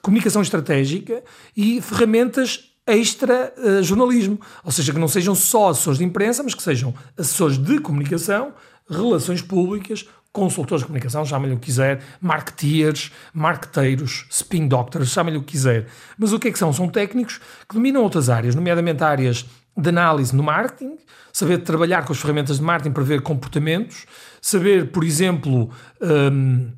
comunicação estratégica e ferramentas extra uh, jornalismo. Ou seja, que não sejam só assessores de imprensa, mas que sejam assessores de comunicação, relações públicas, consultores de comunicação, chamem-lhe o que quiser, marketeers, marqueteiros, spin doctors, chamem-lhe o que quiser. Mas o que é que são? São técnicos que dominam outras áreas, nomeadamente áreas de análise no marketing, saber trabalhar com as ferramentas de marketing para ver comportamentos, saber, por exemplo, um,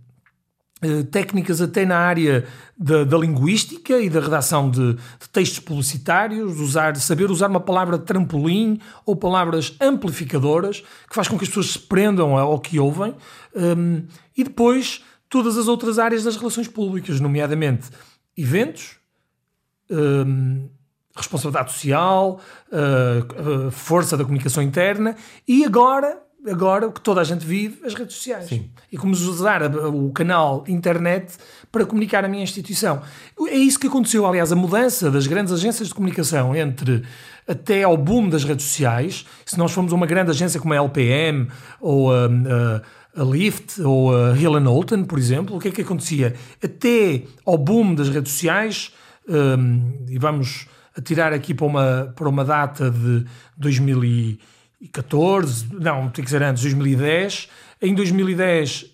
técnicas até na área da, da linguística e da redação de, de, textos publicitários, usar, saber usar uma palavra trampolim ou palavras amplificadoras, que faz com que as pessoas se prendam ao que ouvem, um, e depois todas as outras áreas das relações públicas, nomeadamente eventos, um, responsabilidade social, uh, uh, força da comunicação interna e agora, agora o que toda a gente vive, as redes sociais. Sim. E como usar o canal internet para comunicar a minha instituição. É isso que aconteceu, aliás, a mudança das grandes agências de comunicação entre até ao boom das redes sociais. Se nós formos uma grande agência como a LPM ou a, a, a Lyft ou a Hill Holton, por exemplo, o que é que acontecia? Até ao boom das redes sociais, um, e vamos a tirar aqui para uma, para uma data de 2014, não, tem que ser antes, 2010. Em 2010,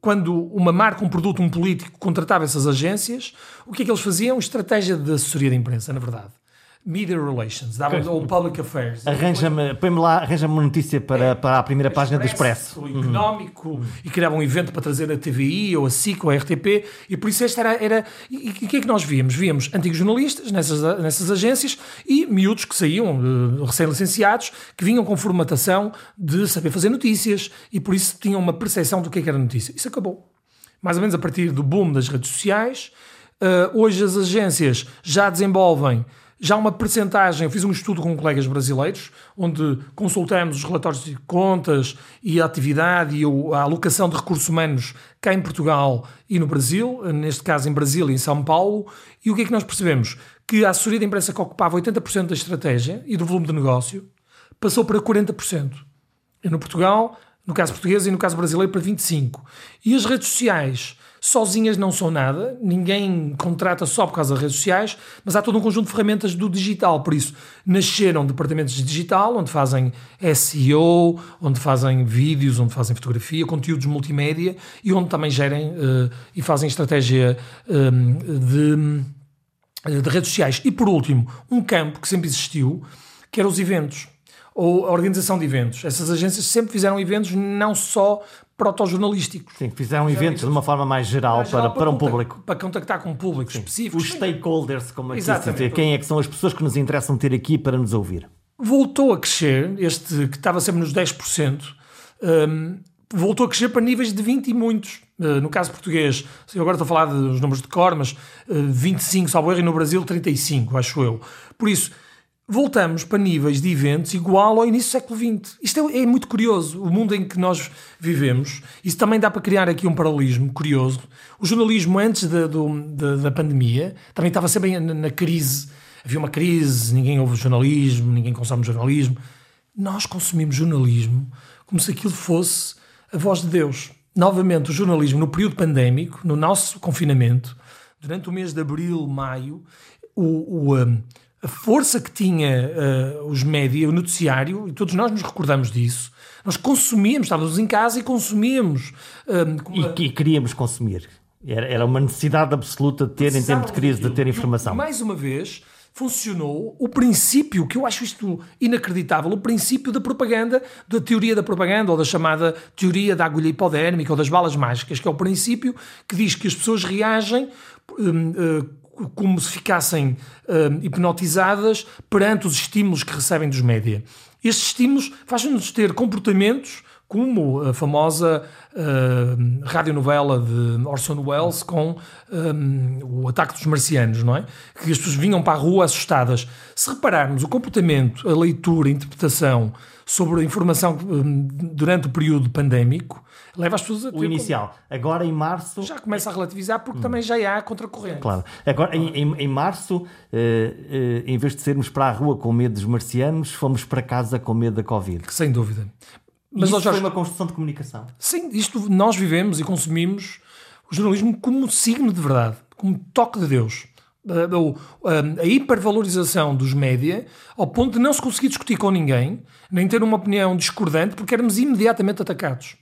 quando uma marca, um produto, um político contratava essas agências, o que é que eles faziam? Estratégia de assessoria de imprensa, na verdade. Media Relations, dava, ou Public Affairs. Arranja-me, põe-me lá, arranja-me uma notícia para, é, para a primeira página do Expresso. O económico, uhum. e criava um evento para trazer a TVI, ou a SIC, ou a RTP, e por isso esta era... era e o que é que nós víamos? Víamos antigos jornalistas nessas, nessas agências e miúdos que saíam, uh, recém-licenciados, que vinham com formatação de saber fazer notícias, e por isso tinham uma percepção do que, é que era notícia. Isso acabou. Mais ou menos a partir do boom das redes sociais, uh, hoje as agências já desenvolvem já uma percentagem, eu fiz um estudo com colegas brasileiros, onde consultamos os relatórios de contas e a atividade e a alocação de recursos humanos cá em Portugal e no Brasil, neste caso em Brasília e em São Paulo, e o que é que nós percebemos? Que a assessoria de imprensa que ocupava 80% da estratégia e do volume de negócio passou para 40%. E no Portugal, no caso português e no caso brasileiro, para 25%. E as redes sociais sozinhas não são nada, ninguém contrata só por causa das redes sociais, mas há todo um conjunto de ferramentas do digital. Por isso, nasceram departamentos de digital, onde fazem SEO, onde fazem vídeos, onde fazem fotografia, conteúdos multimédia e onde também gerem uh, e fazem estratégia um, de, eh, de redes sociais. E por último, um campo que sempre existiu, que era os eventos ou a organização de eventos. Essas agências sempre fizeram eventos não só protojornalísticos. Sim, fizeram eventos de uma forma mais geral, mais para, geral para, para, um público. Para contactar com um público Sim. específico. Os stakeholders, como aqui se dizer. Quem é que são as pessoas que nos interessam ter aqui para nos ouvir? Voltou a crescer, este que estava sempre nos 10%, um, voltou a crescer para níveis de 20 e muitos. Uh, no caso português, eu agora estou a falar dos números de cor, mas uh, 25, salvo erro, e no Brasil 35, acho eu. Por isso, voltamos para níveis de eventos igual ao início do século XX. Isto é, é, muito curioso, o mundo em que nós vivemos. Isso também dá para criar aqui um paralelismo curioso. O jornalismo antes da, do, da, pandemia também estava sempre na, na, crise. Havia uma crise, ninguém ouve jornalismo, ninguém consome jornalismo. Nós consumimos jornalismo como se aquilo fosse a voz de Deus. Novamente, o jornalismo no período pandémico, no nosso confinamento, durante o mês de abril, maio, o, o um, a força que tinha uh, os média, o noticiário, e todos nós nos recordamos disso. Nós consumíamos, estávamos em casa e consumíamos. Uh, e, e, queríamos consumir. Era, era uma necessidade absoluta de ter, em tempo de crise, de ter informação. E, mais uma vez, funcionou o princípio, que eu acho isto inacreditável, o princípio da propaganda, da teoria da propaganda, ou da chamada teoria da agulha hipodérmica, ou das balas mágicas, que é o princípio que diz que as pessoas reagem. uh, como se ficassem uh, hipnotizadas perante os estímulos que recebem dos média. Estes estímulos fazem-nos ter comportamentos como a famosa uh, radionovela de Orson Welles com um, o ataque dos marcianos, não é? Que as pessoas vinham para a rua assustadas. Se repararmos o comportamento, a leitura, a interpretação sobre a informação um, durante o período pandémico, leva as pessoas a. O inicial. Agora em março... Já começa a relativizar porque hum. também já há contracorrente. Claro. Agora em, em, em março, uh, uh, em vez de sermos para a rua com medo dos marcianos, fomos para casa com medo da Covid. Sem dúvida. Mas Isso Jorge, foi uma construção de comunicação. Sim, isto nós vivemos e consumimos o jornalismo como signo de verdade, como toque de Deus. A, a, a hipervalorização dos média ao ponto de não se conseguir discutir com ninguém, nem ter uma opinião discordante, porque éramos imediatamente atacados.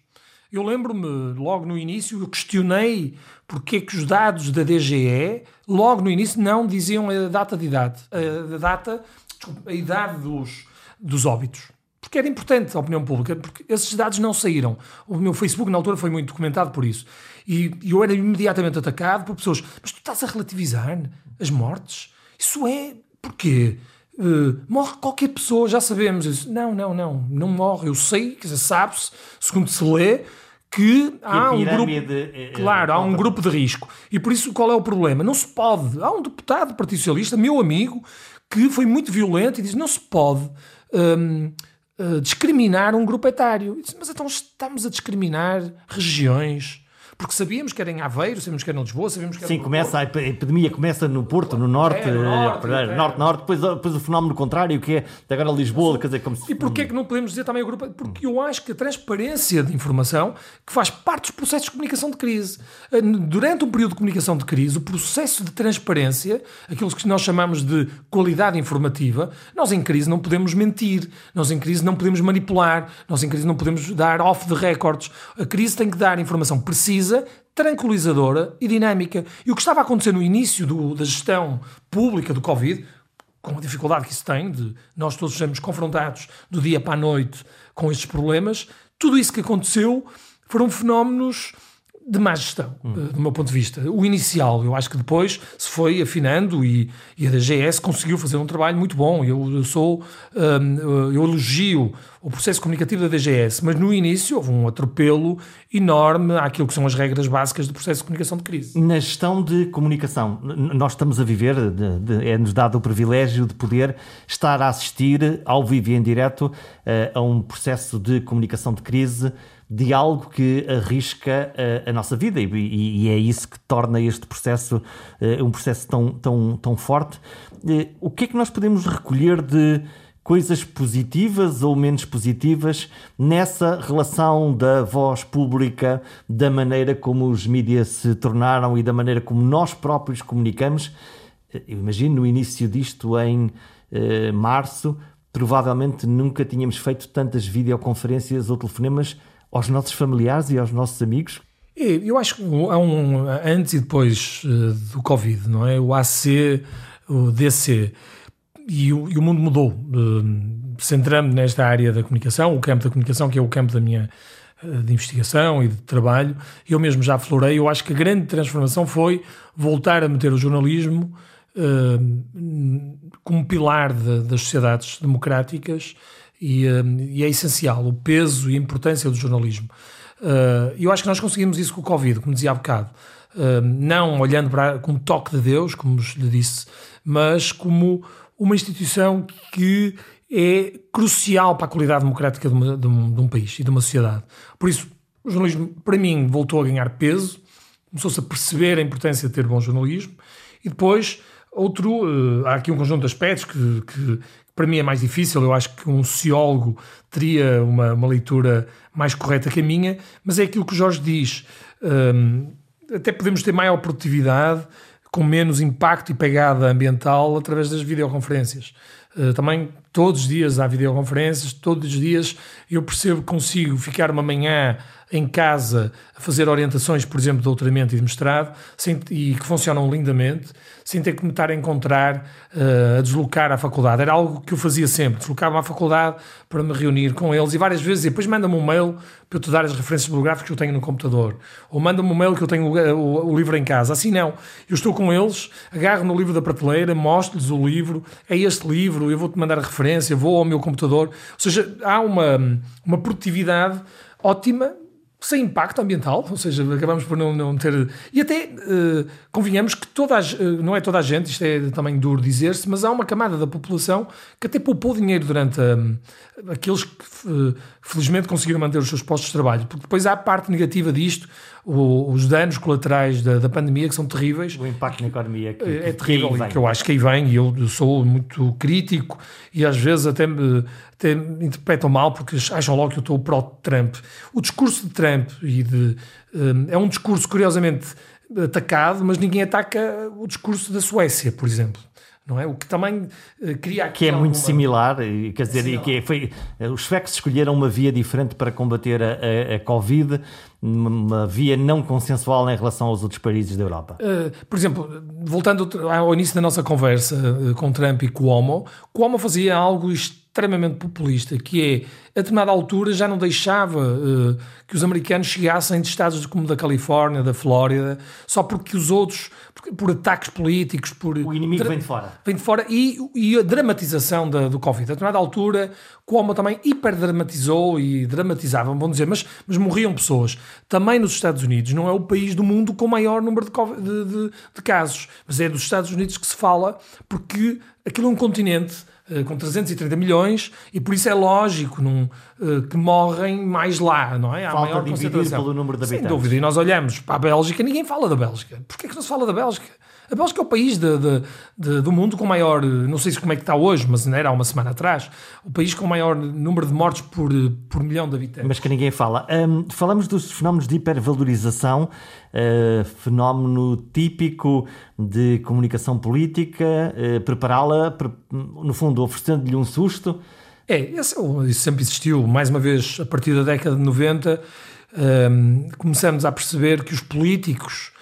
Eu lembro-me, logo no início, eu questionei porque é que os dados da DGE, logo no início, não diziam a data de idade, a, data, desculpa, a idade dos, dos óbitos porque era importante a opinião pública, porque esses dados não saíram. O meu Facebook, na altura, foi muito documentado por isso. E, eu era imediatamente atacado por pessoas. Mas tu estás a relativizar as mortes? Isso é. Porquê? Uh, morre qualquer pessoa, já sabemos. Disse, não, não, não. Não morre. Eu sei, quer dizer, sabe-se, segundo se lê, que há um grupo. De, claro, há um grupo de risco. E por isso, qual é o problema? Não se pode. Há um deputado do Partido Socialista, meu amigo, que foi muito violento e diz: não se pode. Um, uh, discriminar um grupo etário. Disse, mas então estamos a discriminar regiões, porque sabíamos que era em Aveiro, sabíamos que era em Lisboa, sabíamos que era Sim, começa, a epidemia começa no Porto, no Norte, é, no norte, é, norte, norte, depois, depois o fenómeno contrário, que é agora Lisboa, quer dizer, como se... E porquê é que não podemos dizer também o grupo? Porque eu acho que a transparência de informação, que faz parte dos processos de comunicação de crise. Eh, durante um período de comunicação de crise, o processo de transparência, aquilo que nós chamamos de qualidade informativa, nós em crise não podemos mentir, nós em crise não podemos manipular, nós em crise não podemos dar off the records. A crise tem que dar informação precisa tranquilizadora e dinâmica. E o que estava a acontecer no início do, da gestão pública do Covid, com a dificuldade que isso tem, de nós todos sermos confrontados do dia para a noite com estes problemas, tudo isso que aconteceu foram fenómenos de má gestão, hum. do meu ponto de vista. O inicial, eu acho que depois se foi afinando e, e a DGS conseguiu fazer um trabalho muito bom. Eu, eu sou, um, eu elogio o processo comunicativo da DGS, mas no início houve um atropelo enorme àquilo que são as regras básicas do processo de comunicação de crise. Na gestão de comunicação, nós estamos a viver, é-nos dado o privilégio de poder estar a assistir ao vivo e em direto uh, a um processo de comunicação de crise de algo que arrisca a, eh, a nossa vida e, e, é isso que torna este processo uh, um processo tão, tão, tão forte. Uh, o que é que nós podemos recolher de coisas positivas ou menos positivas nessa relação da voz pública, da maneira como os mídias se tornaram e da maneira como nós próprios comunicamos? Eu imagino no início disto em março, provavelmente nunca tínhamos feito tantas videoconferências ou telefonemas aos nossos familiares e aos nossos amigos? Eu acho que há um antes e depois eh, do Covid, não é? O AC, o DC e o, e o mundo mudou. Eh, centrando nesta área da comunicação, o campo da comunicação, que é o campo da minha eh, de investigação e de trabalho, eu mesmo já aflorei. Eu acho que a grande transformação foi voltar a meter o jornalismo como pilar de, das sociedades democráticas e, hum, e, é essencial o peso e a importância do jornalismo. Uh, eu acho que nós conseguimos isso com o Covid, como dizia há bocado. Uh, não olhando para com toque de Deus, como lhe disse, mas como uma instituição que é crucial para a qualidade democrática de, uma, de, um, de um país e de uma sociedade. Por isso, o jornalismo, para mim, voltou a ganhar peso, começou-se a perceber a importância de ter bom jornalismo, e depois, outro, uh, há aqui um conjunto de aspectos que, que, para mim é mais difícil, eu acho que um sociólogo teria uma, uma leitura mais correta que a minha, mas é aquilo que o Jorge diz. Um, até podemos ter maior produtividade com menos impacto e pegada ambiental através das videoconferências. Uh, também todos os dias há videoconferências, todos os dias eu percebo que consigo ficar uma manhã em casa a fazer orientações, por exemplo, de doutoramento e de mestrado, sem, e que funcionam lindamente, sem ter que me estar a encontrar, uh, a deslocar à faculdade. Era algo que eu fazia sempre, deslocava-me à faculdade para me reunir com eles e várias vezes, e depois manda-me um mail para eu te dar as referências bibliográficas que eu tenho no computador, ou manda-me um mail que eu tenho o, o, o, livro em casa. Assim não, eu estou com eles, agarro no livro da prateleira, mostro-lhes o livro, é este livro, eu vou-te mandar a referência, vou ao meu computador. Ou seja, há uma, uma produtividade ótima, sem impacto ambiental, ou seja, acabamos por não, não ter. E até uh, convenhamos que toda uh, não é toda a gente, isto é também duro dizer-se, mas há uma camada da população que até poupou dinheiro durante um, aqueles que uh, felizmente conseguiram manter os seus postos de trabalho, porque depois há a parte negativa disto, o, os danos colaterais da, da, pandemia que são terríveis. O impacto na economia que, é terrível que que eu acho que aí vem, e eu sou muito crítico e às vezes até me, até me interpretam mal porque acham logo que eu estou pró-Trump. O discurso de Trump e de, um, é um discurso curiosamente atacado, mas ninguém ataca o discurso da Suécia, por exemplo não é? O que também uh, cria aqui Que é alguma... muito similar, quer dizer, e que foi, os suecos escolheram uma via diferente para combater a, a, a, Covid, uma via não consensual em relação aos outros países da Europa. Uh, por exemplo, voltando ao início da nossa conversa uh, com Trump e Cuomo, Cuomo fazia algo extremamente populista, que é, a determinada altura já não deixava uh, que os americanos chegassem de estados como da Califórnia, da Flórida, só porque os outros, por, ataques políticos, por... O inimigo vem de fora. Vem de fora e, e a dramatização da, do Covid. A determinada altura, como também hiperdramatizou e dramatizava, vamos dizer, mas, mas morriam pessoas. Também nos Estados Unidos, não é o país do mundo com maior número de, COVID, de, de, de casos, mas é dos Estados Unidos que se fala, porque aquilo é um continente com 330 milhões e por isso é lógico num, uh, que morrem mais lá, não é? Há Falta maior concentração. pelo número de habitantes. Sem dúvida, e nós olhamos para a Bélgica, ninguém fala da Bélgica. Porquê é que não se fala da Bélgica? A Bélgica é o país de, de, de, do mundo com maior, não sei como é que está hoje, mas não era há uma semana atrás, o país com maior número de mortes por, por milhão de habitantes. Mas que ninguém fala. Um, falamos dos fenómenos de hipervalorização, uh, fenómeno típico de comunicação política, uh, prepará-la, no fundo, oferecendo-lhe um susto. É, esse, isso sempre existiu. Mais uma vez, a partir da década de 90, um, começamos a perceber que os políticos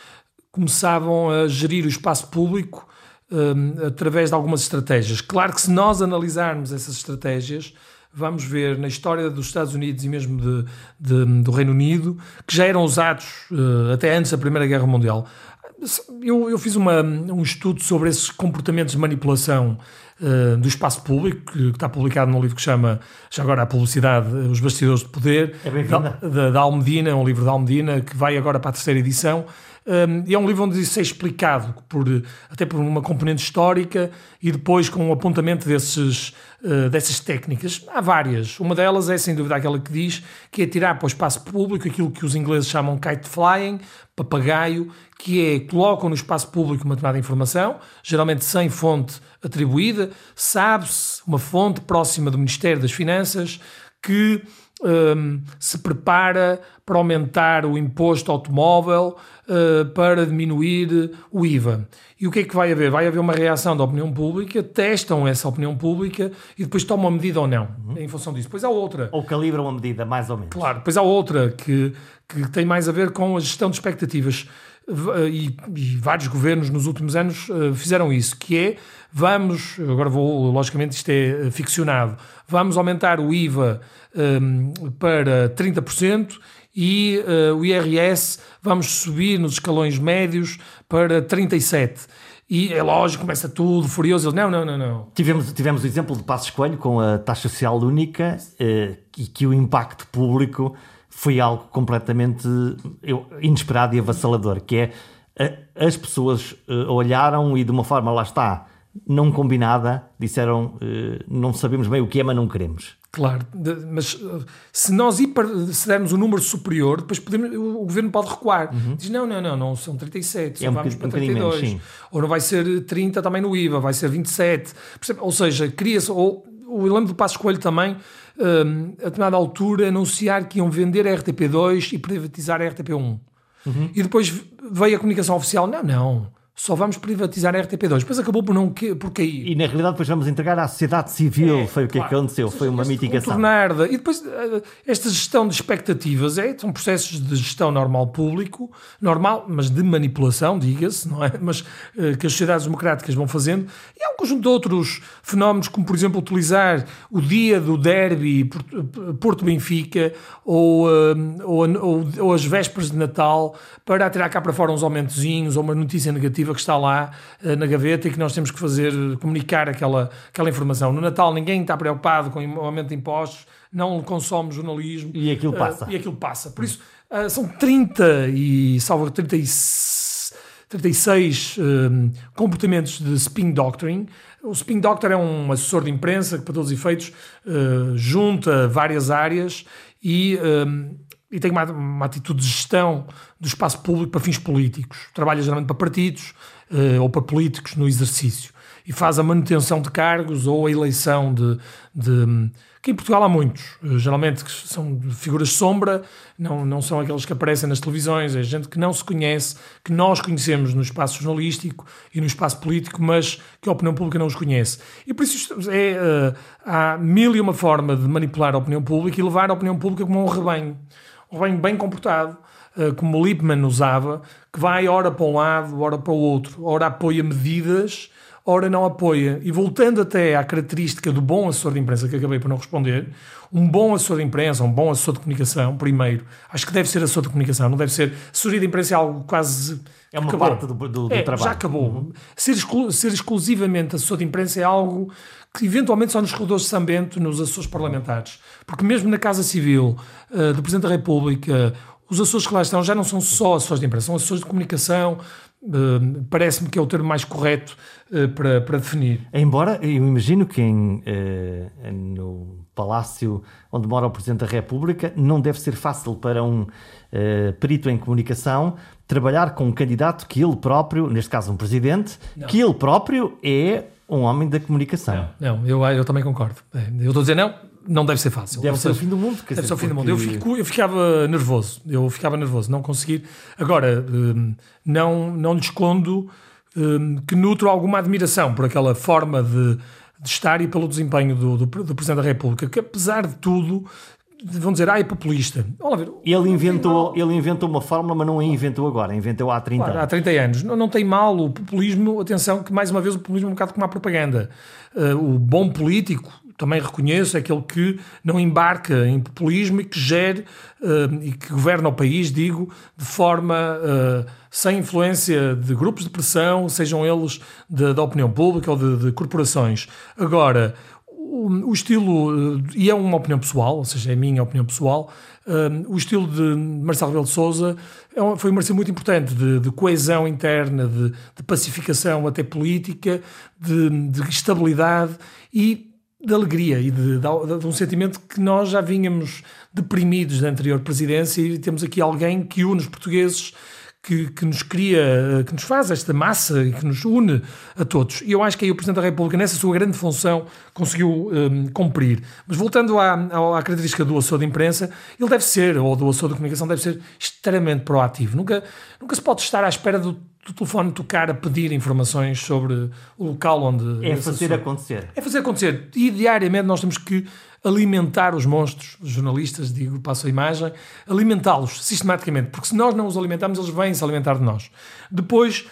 começavam a gerir o espaço público um, através de algumas estratégias. Claro que se nós analisarmos essas estratégias, vamos ver na história dos Estados Unidos e mesmo de, de, do Reino Unido, que já eram usados uh, até antes da Primeira Guerra Mundial. Eu, eu fiz uma, um estudo sobre esses comportamentos de manipulação uh, do espaço público, que, está publicado num livro que chama, já agora a publicidade, Os Bastidores de Poder, é da, da, da Almedina, um livro da Almedina, que vai agora para a terceira edição, um, e é um livro onde isso é explicado, por, até por uma componente histórica e depois com um apontamento desses, uh, dessas técnicas. Há várias. Uma delas é, sem dúvida, aquela que diz que é tirar para o espaço público aquilo que os ingleses chamam kite flying, papagaio, que é colocam no espaço público uma determinada informação, geralmente sem fonte atribuída, sabe-se uma fonte próxima do Ministério das Finanças que um, se prepara para aumentar o imposto automóvel, uh, para diminuir o IVA. E o que é que vai haver? Vai haver uma reação da opinião pública, testam essa opinião pública e depois tomam a medida ou não, uhum. em função disso. Depois há outra. Ou calibram a medida, mais ou menos. Claro, depois há outra que, que tem mais a ver com a gestão de expectativas. E, e, vários governos nos últimos anos uh, fizeram isso, que é vamos, agora vou, logicamente isto é ficcionado, vamos aumentar o IVA um, para 30% e uh, o IRS vamos subir nos escalões médios para 37%. E é lógico, começa tudo furioso. Eles, não, não, não, não. Tivemos, tivemos o exemplo de Passos Coelho com a taxa social única uh, e que o impacto público foi algo completamente inesperado e avassalador, que é as pessoas uh, olharam e de uma forma, lá está, não combinada, disseram não sabemos bem o que é, mas não queremos. Claro, mas uh, se nós hiper, se dermos um número superior, depois podemos, o, governo pode recuar. Uhum. Diz: não, não, não, não são 37, é um vamos para 32. Menos, ou não vai ser 30 também no IVA, vai ser 27. Ou seja, cria-se. Ou, eu lembro do Passo Coelho também, um, a determinada altura, anunciar que iam vender a RTP2 e privatizar a RTP1. Uhum. E depois veio a comunicação oficial: não, não só vamos privatizar a RTP2. Depois acabou por, não, por cair. E na realidade depois vamos entregar à sociedade civil, é, foi o que claro. aconteceu, foi uma mitigação. Tornarda. E depois eh, esta gestão de expectativas é, são processos de gestão normal público, normal, mas de manipulação, diga-se, não é? Mas uh, que as sociedades democráticas vão fazendo. E há um conjunto de outros fenómenos, como por exemplo utilizar o dia do derby Porto-Benfica ou, uh, ou, ou, ou, as vésperas de Natal para atirar cá para fora uns aumentozinhos ou uma notícia negativa legislativa que está lá uh, na gaveta e que nós temos que fazer, comunicar aquela, aquela informação. No Natal ninguém está preocupado com o aumento de impostos, não consome jornalismo. E aquilo passa. e aquilo passa. Por isso, são 30 e, salvo 36 36 um, comportamentos de spin doctoring. O spin doctor é um assessor de imprensa que, para todos os efeitos, uh, junta várias áreas e, um, e tem uma, uma, atitude de gestão do espaço público para fins políticos. Trabalha geralmente para partidos uh, ou para políticos no exercício e faz a manutenção de cargos ou a eleição de, de que em Portugal há muitos, eh, geralmente que são figuras sombra, não, não são aqueles que aparecem nas televisões, é gente que não se conhece, que nós conhecemos no espaço jornalístico e no espaço político, mas que a opinião pública não os conhece. E por isso é, uh, há mil e uma forma de manipular a opinião pública e levar a opinião pública como um rebanho, um rebanho bem comportado, uh, como o Lippmann usava, que vai ora para um lado, ora para o outro, ora apoia medidas ora não apoia. E voltando até à característica do bom assessor de imprensa, que acabei por não responder, um bom assessor de imprensa, um bom assessor de comunicação, primeiro, acho que deve ser assessor de comunicação, não deve ser. Assessoria de imprensa é algo quase. É uma acabou. parte do, do, do é, trabalho. Já acabou. Uhum. Ser, exclu ser exclusivamente assessor de imprensa é algo que eventualmente só nos corredores de Sambento, nos assessores parlamentares. Porque mesmo na Casa Civil uh, do Presidente da República, os assessores que lá estão já não são só assessores de imprensa, são assessores de comunicação, Uh, Parece-me que é o termo mais correto uh, para, para definir. Embora eu imagino que em, uh, no palácio onde mora o Presidente da República não deve ser fácil para um perito em comunicação trabalhar com um candidato que ele próprio, neste caso um presidente, não. que ele próprio é um homem da comunicação. Não, não eu, eu também concordo. É, eu estou a dizer não, não deve ser fácil. Deve ser o fim do mundo. Deve ser o fim do mundo. Eu, fico, eu ficava nervoso. Eu ficava nervoso, não conseguir. Agora, hum, não, não lhe escondo hum, que nutro alguma admiração por aquela forma de, de estar e pelo desempenho do, do, do Presidente da República, que apesar de tudo vão dizer, ah, é populista. Ver, ele, inventou, ele inventou uma fórmula, mas não a inventou agora, inventou há 30 claro, anos. Há 30 anos. Não, não tem mal o populismo, atenção, que mais uma vez o populismo é um bocado como a propaganda. Uh, o bom político, também reconheço, é aquele que não embarca em populismo e que gere uh, e que governa o país, digo, de forma uh, sem influência de grupos de pressão, sejam eles de, da opinião pública ou de, de corporações. Agora, o, o, estilo, e é uma opinião pessoal, ou seja, é a minha opinião pessoal, uh, o estilo de Marcelo Rebelo de Sousa é foi uma muito importante de, de coesão interna, de, de, pacificação até política, de, de estabilidade e de alegria e de, um sentimento que nós já vínhamos deprimidos da anterior presidência e temos aqui alguém que une os portugueses que, que, nos cria, que nos faz esta massa e que nos une a todos. E eu acho que aí o Presidente da República, nessa sua grande função, conseguiu um, cumprir. Mas voltando à, à, característica do assessor de imprensa, ele deve ser, ou do assessor de comunicação, deve ser extremamente proativo. Nunca, nunca se pode estar à espera do do telefone tocar a pedir informações sobre o local onde. É fazer acontecer. É fazer acontecer. E diariamente nós temos que alimentar os monstros, os jornalistas, digo, passo a imagem, alimentá-los sistematicamente, porque se nós não os alimentarmos, eles vêm se alimentar de nós. Depois,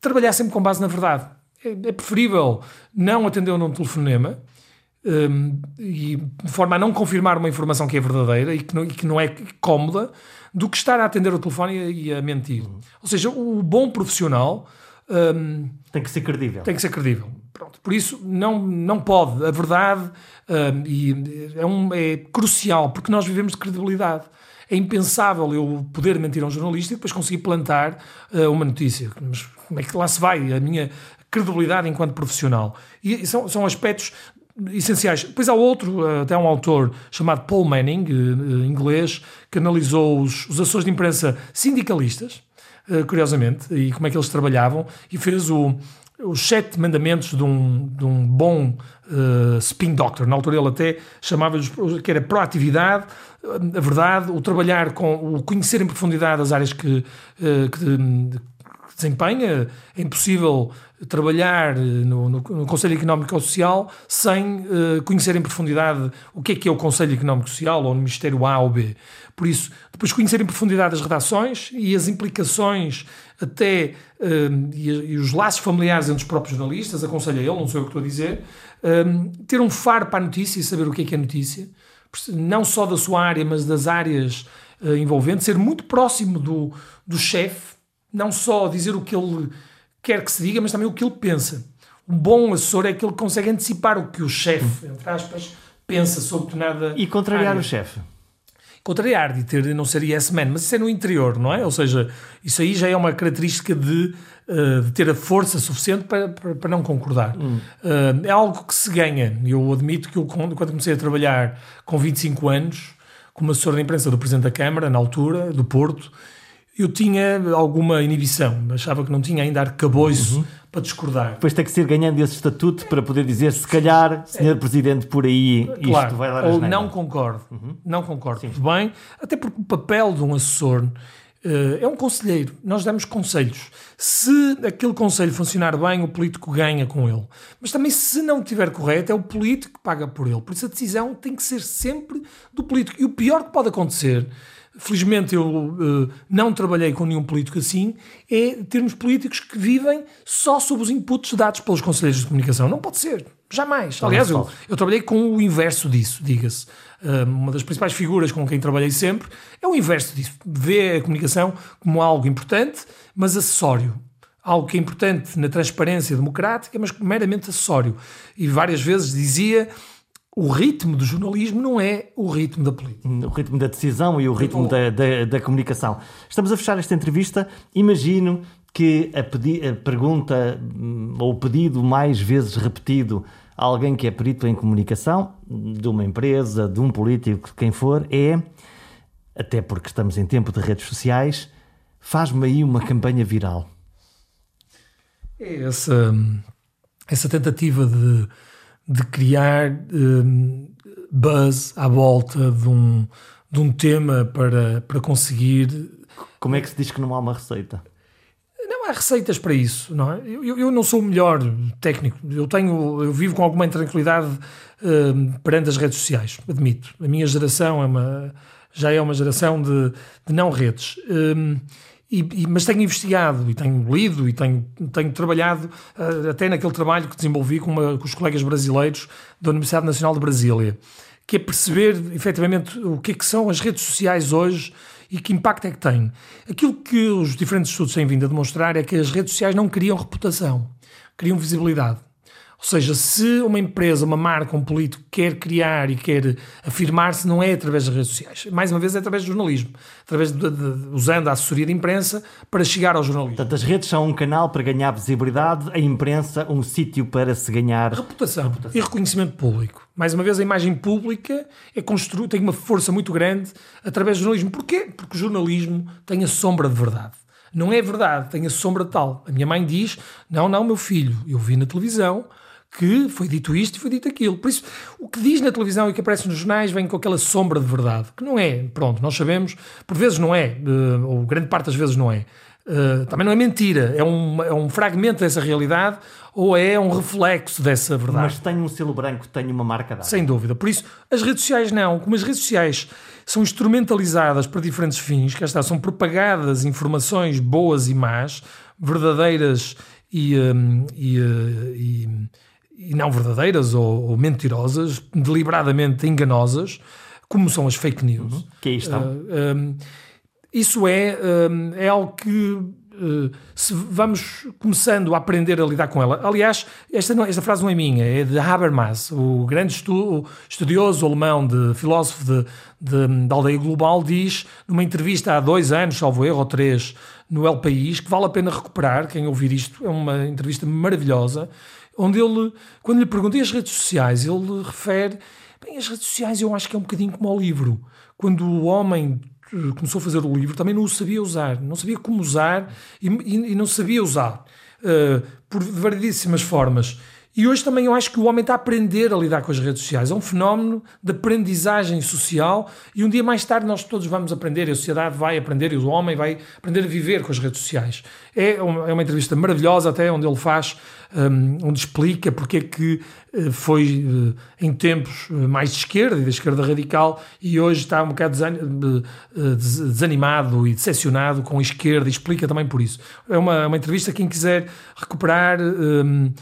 trabalhar sempre com base na verdade. É, é preferível não atender um telefonema um, e de forma a não confirmar uma informação que é verdadeira e que não, e que não é cómoda do que estar a atender o telefone e a, mentir. Uhum. Ou seja, o bom profissional um, tem que ser credível. Tem que ser credível. Pronto. Por isso, não, não pode. A verdade um, e é, um, é crucial, porque nós vivemos de credibilidade. É impensável eu poder mentir a um jornalista e depois conseguir plantar uh, uma notícia. Mas como é que lá se vai a minha credibilidade enquanto profissional? E, e são, são aspectos essenciais. Depois há outro, uh, até um autor chamado Paul Manning, uh, inglês, que analisou os, os assessores de imprensa sindicalistas, curiosamente, e como é que eles trabalhavam, e fez o, os sete mandamentos de um, de um bom uh, spin doctor. Na altura ele até chamava-lhes que era proatividade, a verdade, o trabalhar com, o conhecer em profundidade as áreas que, uh, que, desempenha. É impossível trabalhar no, no, no Conselho Económico e Social sem uh, conhecer em profundidade o que é que é o Conselho Económico e Social ou no Ministério A ou B. Por isso, depois conhecer em profundidade as redações e as implicações até um, e, e, os laços familiares entre os próprios jornalistas, aconselho a ele, não sou eu que estou a dizer, ter um faro para a notícia e saber o que é que é notícia, não só da sua área, mas das áreas uh, envolventes, ser muito próximo do, do chefe, não só dizer o que ele quer que se diga, mas também o que ele pensa. Um bom assessor é aquele que consegue antecipar o que o chefe, entre aspas, pensa sobre determinada. E contrariar área. o chefe contrariar, de ter, não ser yes man, mas isso é no interior, não é? Ou seja, isso aí já é uma característica de, uh, de ter a força suficiente para, para, para não concordar. Hum. Uh, é algo que se ganha. Eu admito que eu, quando comecei a trabalhar com 25 anos, como assessor da imprensa do Presidente da Câmara, na altura, do Porto, eu tinha alguma inibição, achava que não tinha ainda arcabouço uhum. para discordar. Depois tem que ser ganhando esse estatuto para poder dizer, se calhar, Senhor é. Presidente, por aí claro, isto vai dar Ou não concordo, uhum. não concordo. Sim. Muito bem, até porque o papel de um assessor uh, é um conselheiro. Nós damos conselhos. Se aquele conselho funcionar bem, o político ganha com ele. Mas também, se não estiver correto, é o político que paga por ele. Por isso a decisão tem que ser sempre do político. E o pior que pode acontecer felizmente eu uh, não trabalhei com nenhum político assim, é termos políticos que vivem só sob os inputs dados pelos conselheiros de comunicação. Não pode ser. Jamais. Aliás, eu, eu trabalhei com o inverso disso, diga-se. Uh, uma das principais figuras com quem trabalhei sempre é o inverso disso. Vê a comunicação como algo importante, mas acessório algo que é importante na transparência democrática, mas meramente acessório. E várias vezes dizia o ritmo do jornalismo não é o ritmo da política. O ritmo da decisão e o ritmo da, da, da comunicação. Estamos a fechar esta entrevista. Imagino que a, pedi a pergunta hum, ou o pedido mais vezes repetido a alguém que é perito em comunicação, de uma empresa, de um político, de quem for, é, até porque estamos em tempo de redes sociais, faz-me aí uma campanha viral. É essa, essa tentativa de de criar um, buzz à volta de um, de um tema para, para conseguir. Como é que se diz que não há uma receita? Não há receitas para isso, não é? Eu, eu não sou o melhor técnico. Eu tenho, eu vivo com alguma tranquilidade um, perante as redes sociais, admito. A minha geração é uma, já é uma geração de, de não redes. Um, e, e, mas tenho investigado e tenho lido e tenho, tenho trabalhado uh, até naquele trabalho que desenvolvi com, uma, com, os colegas brasileiros da Universidade Nacional de Brasília, que é perceber efetivamente o que é que são as redes sociais hoje e que impacto é que têm. Aquilo que os diferentes estudos têm vindo a demonstrar é que as redes sociais não criam reputação, criam visibilidade. Ou seja, se uma empresa, uma marca, um político quer criar e quer afirmar-se, não é através das redes sociais. Mais uma vez, é através do jornalismo. Através de, de, usando a assessoria de imprensa para chegar ao jornalismo. Portanto, as redes são um canal para ganhar visibilidade, a imprensa um sítio para se ganhar... Reputação, reputação. e reconhecimento público. Mais uma vez, a imagem pública é constru... tem uma força muito grande através do jornalismo. Porquê? Porque o jornalismo tem a sombra de verdade. Não é verdade, tem a sombra tal. A minha mãe diz: Não, não, meu filho, eu vi na televisão que foi dito isto e foi dito aquilo. Por isso, o que diz na televisão e que aparece nos jornais vem com aquela sombra de verdade, que não é, pronto, nós sabemos, por vezes não é, uh, ou grande parte das vezes não é. Uh, também não é mentira, é um, é um fragmento dessa realidade ou é um reflexo dessa verdade. Mas tem um selo branco, tem uma marca dada. Sem dúvida. Por isso, as redes sociais não. Como as redes sociais são instrumentalizadas para diferentes fins, que está, são propagadas informações boas e más, verdadeiras e, um, e, uh, e e não verdadeiras ou, ou, mentirosas, deliberadamente enganosas, como são as fake news. Uhum. Que aí estão. Uh, um, isso é, um, é algo que uh, se vamos começando a aprender a lidar com ela. Aliás, esta, não, esta frase não é minha, é de Habermas, o grande estu, estudioso alemão, de filósofo de, de, de, aldeia global, diz numa entrevista há dois anos, salvo erro, ou três, no El País, que vale a pena recuperar, quem ouvir isto, é uma entrevista maravilhosa, onde ele, quando lhe perguntei as redes sociais, ele refere: bem, as redes sociais eu acho que é um bocadinho como o livro. Quando o homem eh, começou a fazer o livro, também não o sabia usar, não sabia como usar e, e, e não sabia usar uh, por variedíssimas formas. E hoje também eu acho que o homem está a aprender a lidar com as redes sociais. É um fenómeno de aprendizagem social e um dia mais tarde nós todos vamos aprender, a sociedade vai aprender e o homem vai aprender a viver com as redes sociais. É uma, é uma entrevista maravilhosa até onde ele faz um, onde explica porque é que uh, foi uh, em tempos uh, mais de esquerda e da esquerda radical e hoje está um bocado desanimado e decepcionado com a esquerda e explica também por isso. É uma, uma entrevista, quem quiser recuperar um,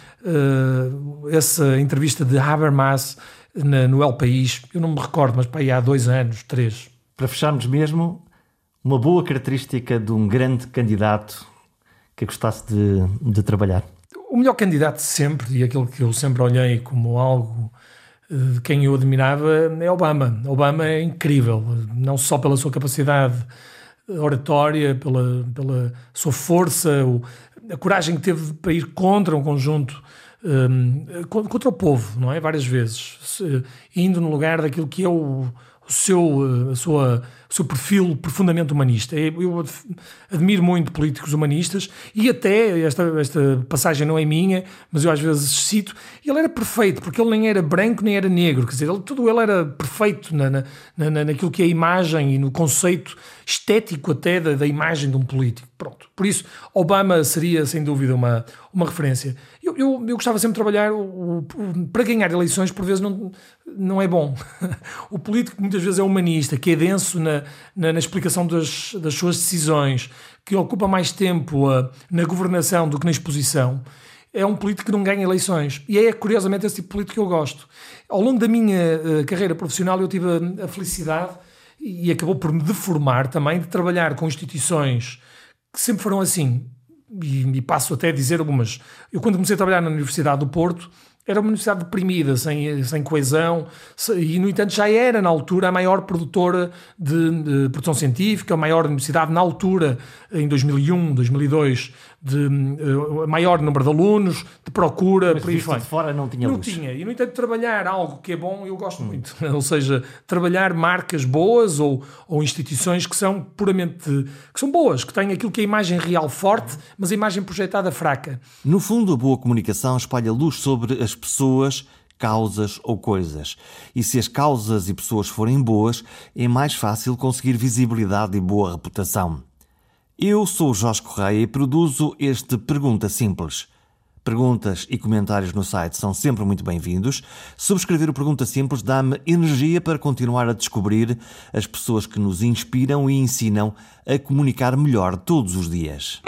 essa entrevista de Habermas na, no El País, eu não me recordo, mas para há dois anos, três. Para fecharmos mesmo, uma boa característica de um grande candidato que gostasse de, de trabalhar? O melhor candidato sempre, e aquele que eu sempre olhei como algo eh, de quem eu admirava, é Obama. Obama é incrível, não só pela sua capacidade oratória, pela, pela sua força, a coragem que teve para ir contra um conjunto um, contra o povo, não é? Várias vezes, indo no lugar daquilo que é o, o seu, a sua, seu perfil profundamente humanista. Eu admiro muito políticos humanistas e até, esta, esta passagem não é minha, mas eu às vezes cito, ele era perfeito, porque ele nem era branco nem era negro, quer dizer, ele, tudo ele era perfeito na, na, na, naquilo que é a imagem e no conceito estético até da, da imagem de um político. Pronto. Por isso, Obama seria sem dúvida uma, uma referência. Eu, eu, eu gostava sempre de trabalhar o, o, para ganhar eleições, por vezes não, não é bom. o político muitas vezes é humanista, que é denso na, na, na explicação das, das suas decisões, que ocupa mais tempo uh, na governação do que na exposição é um político que não ganha eleições. E é, curiosamente, esse tipo de político que eu gosto. Ao longo da minha uh, carreira profissional, eu tive a, a, felicidade, e acabou por me deformar também, de trabalhar com instituições que sempre foram assim. E, e passo até a dizer algumas. Eu, quando comecei a trabalhar na Universidade do Porto, era uma universidade deprimida, sem, sem coesão, e no entanto já era na altura a maior produtora de, de produção científica, a maior universidade na altura, em 2001, 2002, de uh, maior número de alunos, de procura, Mas por aí fora. de fora não tinha Não luz. tinha. E, no entanto, trabalhar algo que é bom, eu gosto hum. muito. ou seja, trabalhar marcas boas ou, ou instituições que são puramente... que são boas, que têm aquilo que é a imagem real forte, mas a imagem projetada fraca. No fundo, a boa comunicação espalha luz sobre as pessoas causas ou coisas. E se as causas e pessoas forem boas, é mais fácil conseguir visibilidade e boa reputação. Eu sou Jorge Correia e produzo este Pergunta Simples. Perguntas e comentários no site são sempre muito bem-vindos. Subscrever o Pergunta Simples dá-me energia para continuar a descobrir as pessoas que nos inspiram e ensinam a comunicar melhor todos os dias.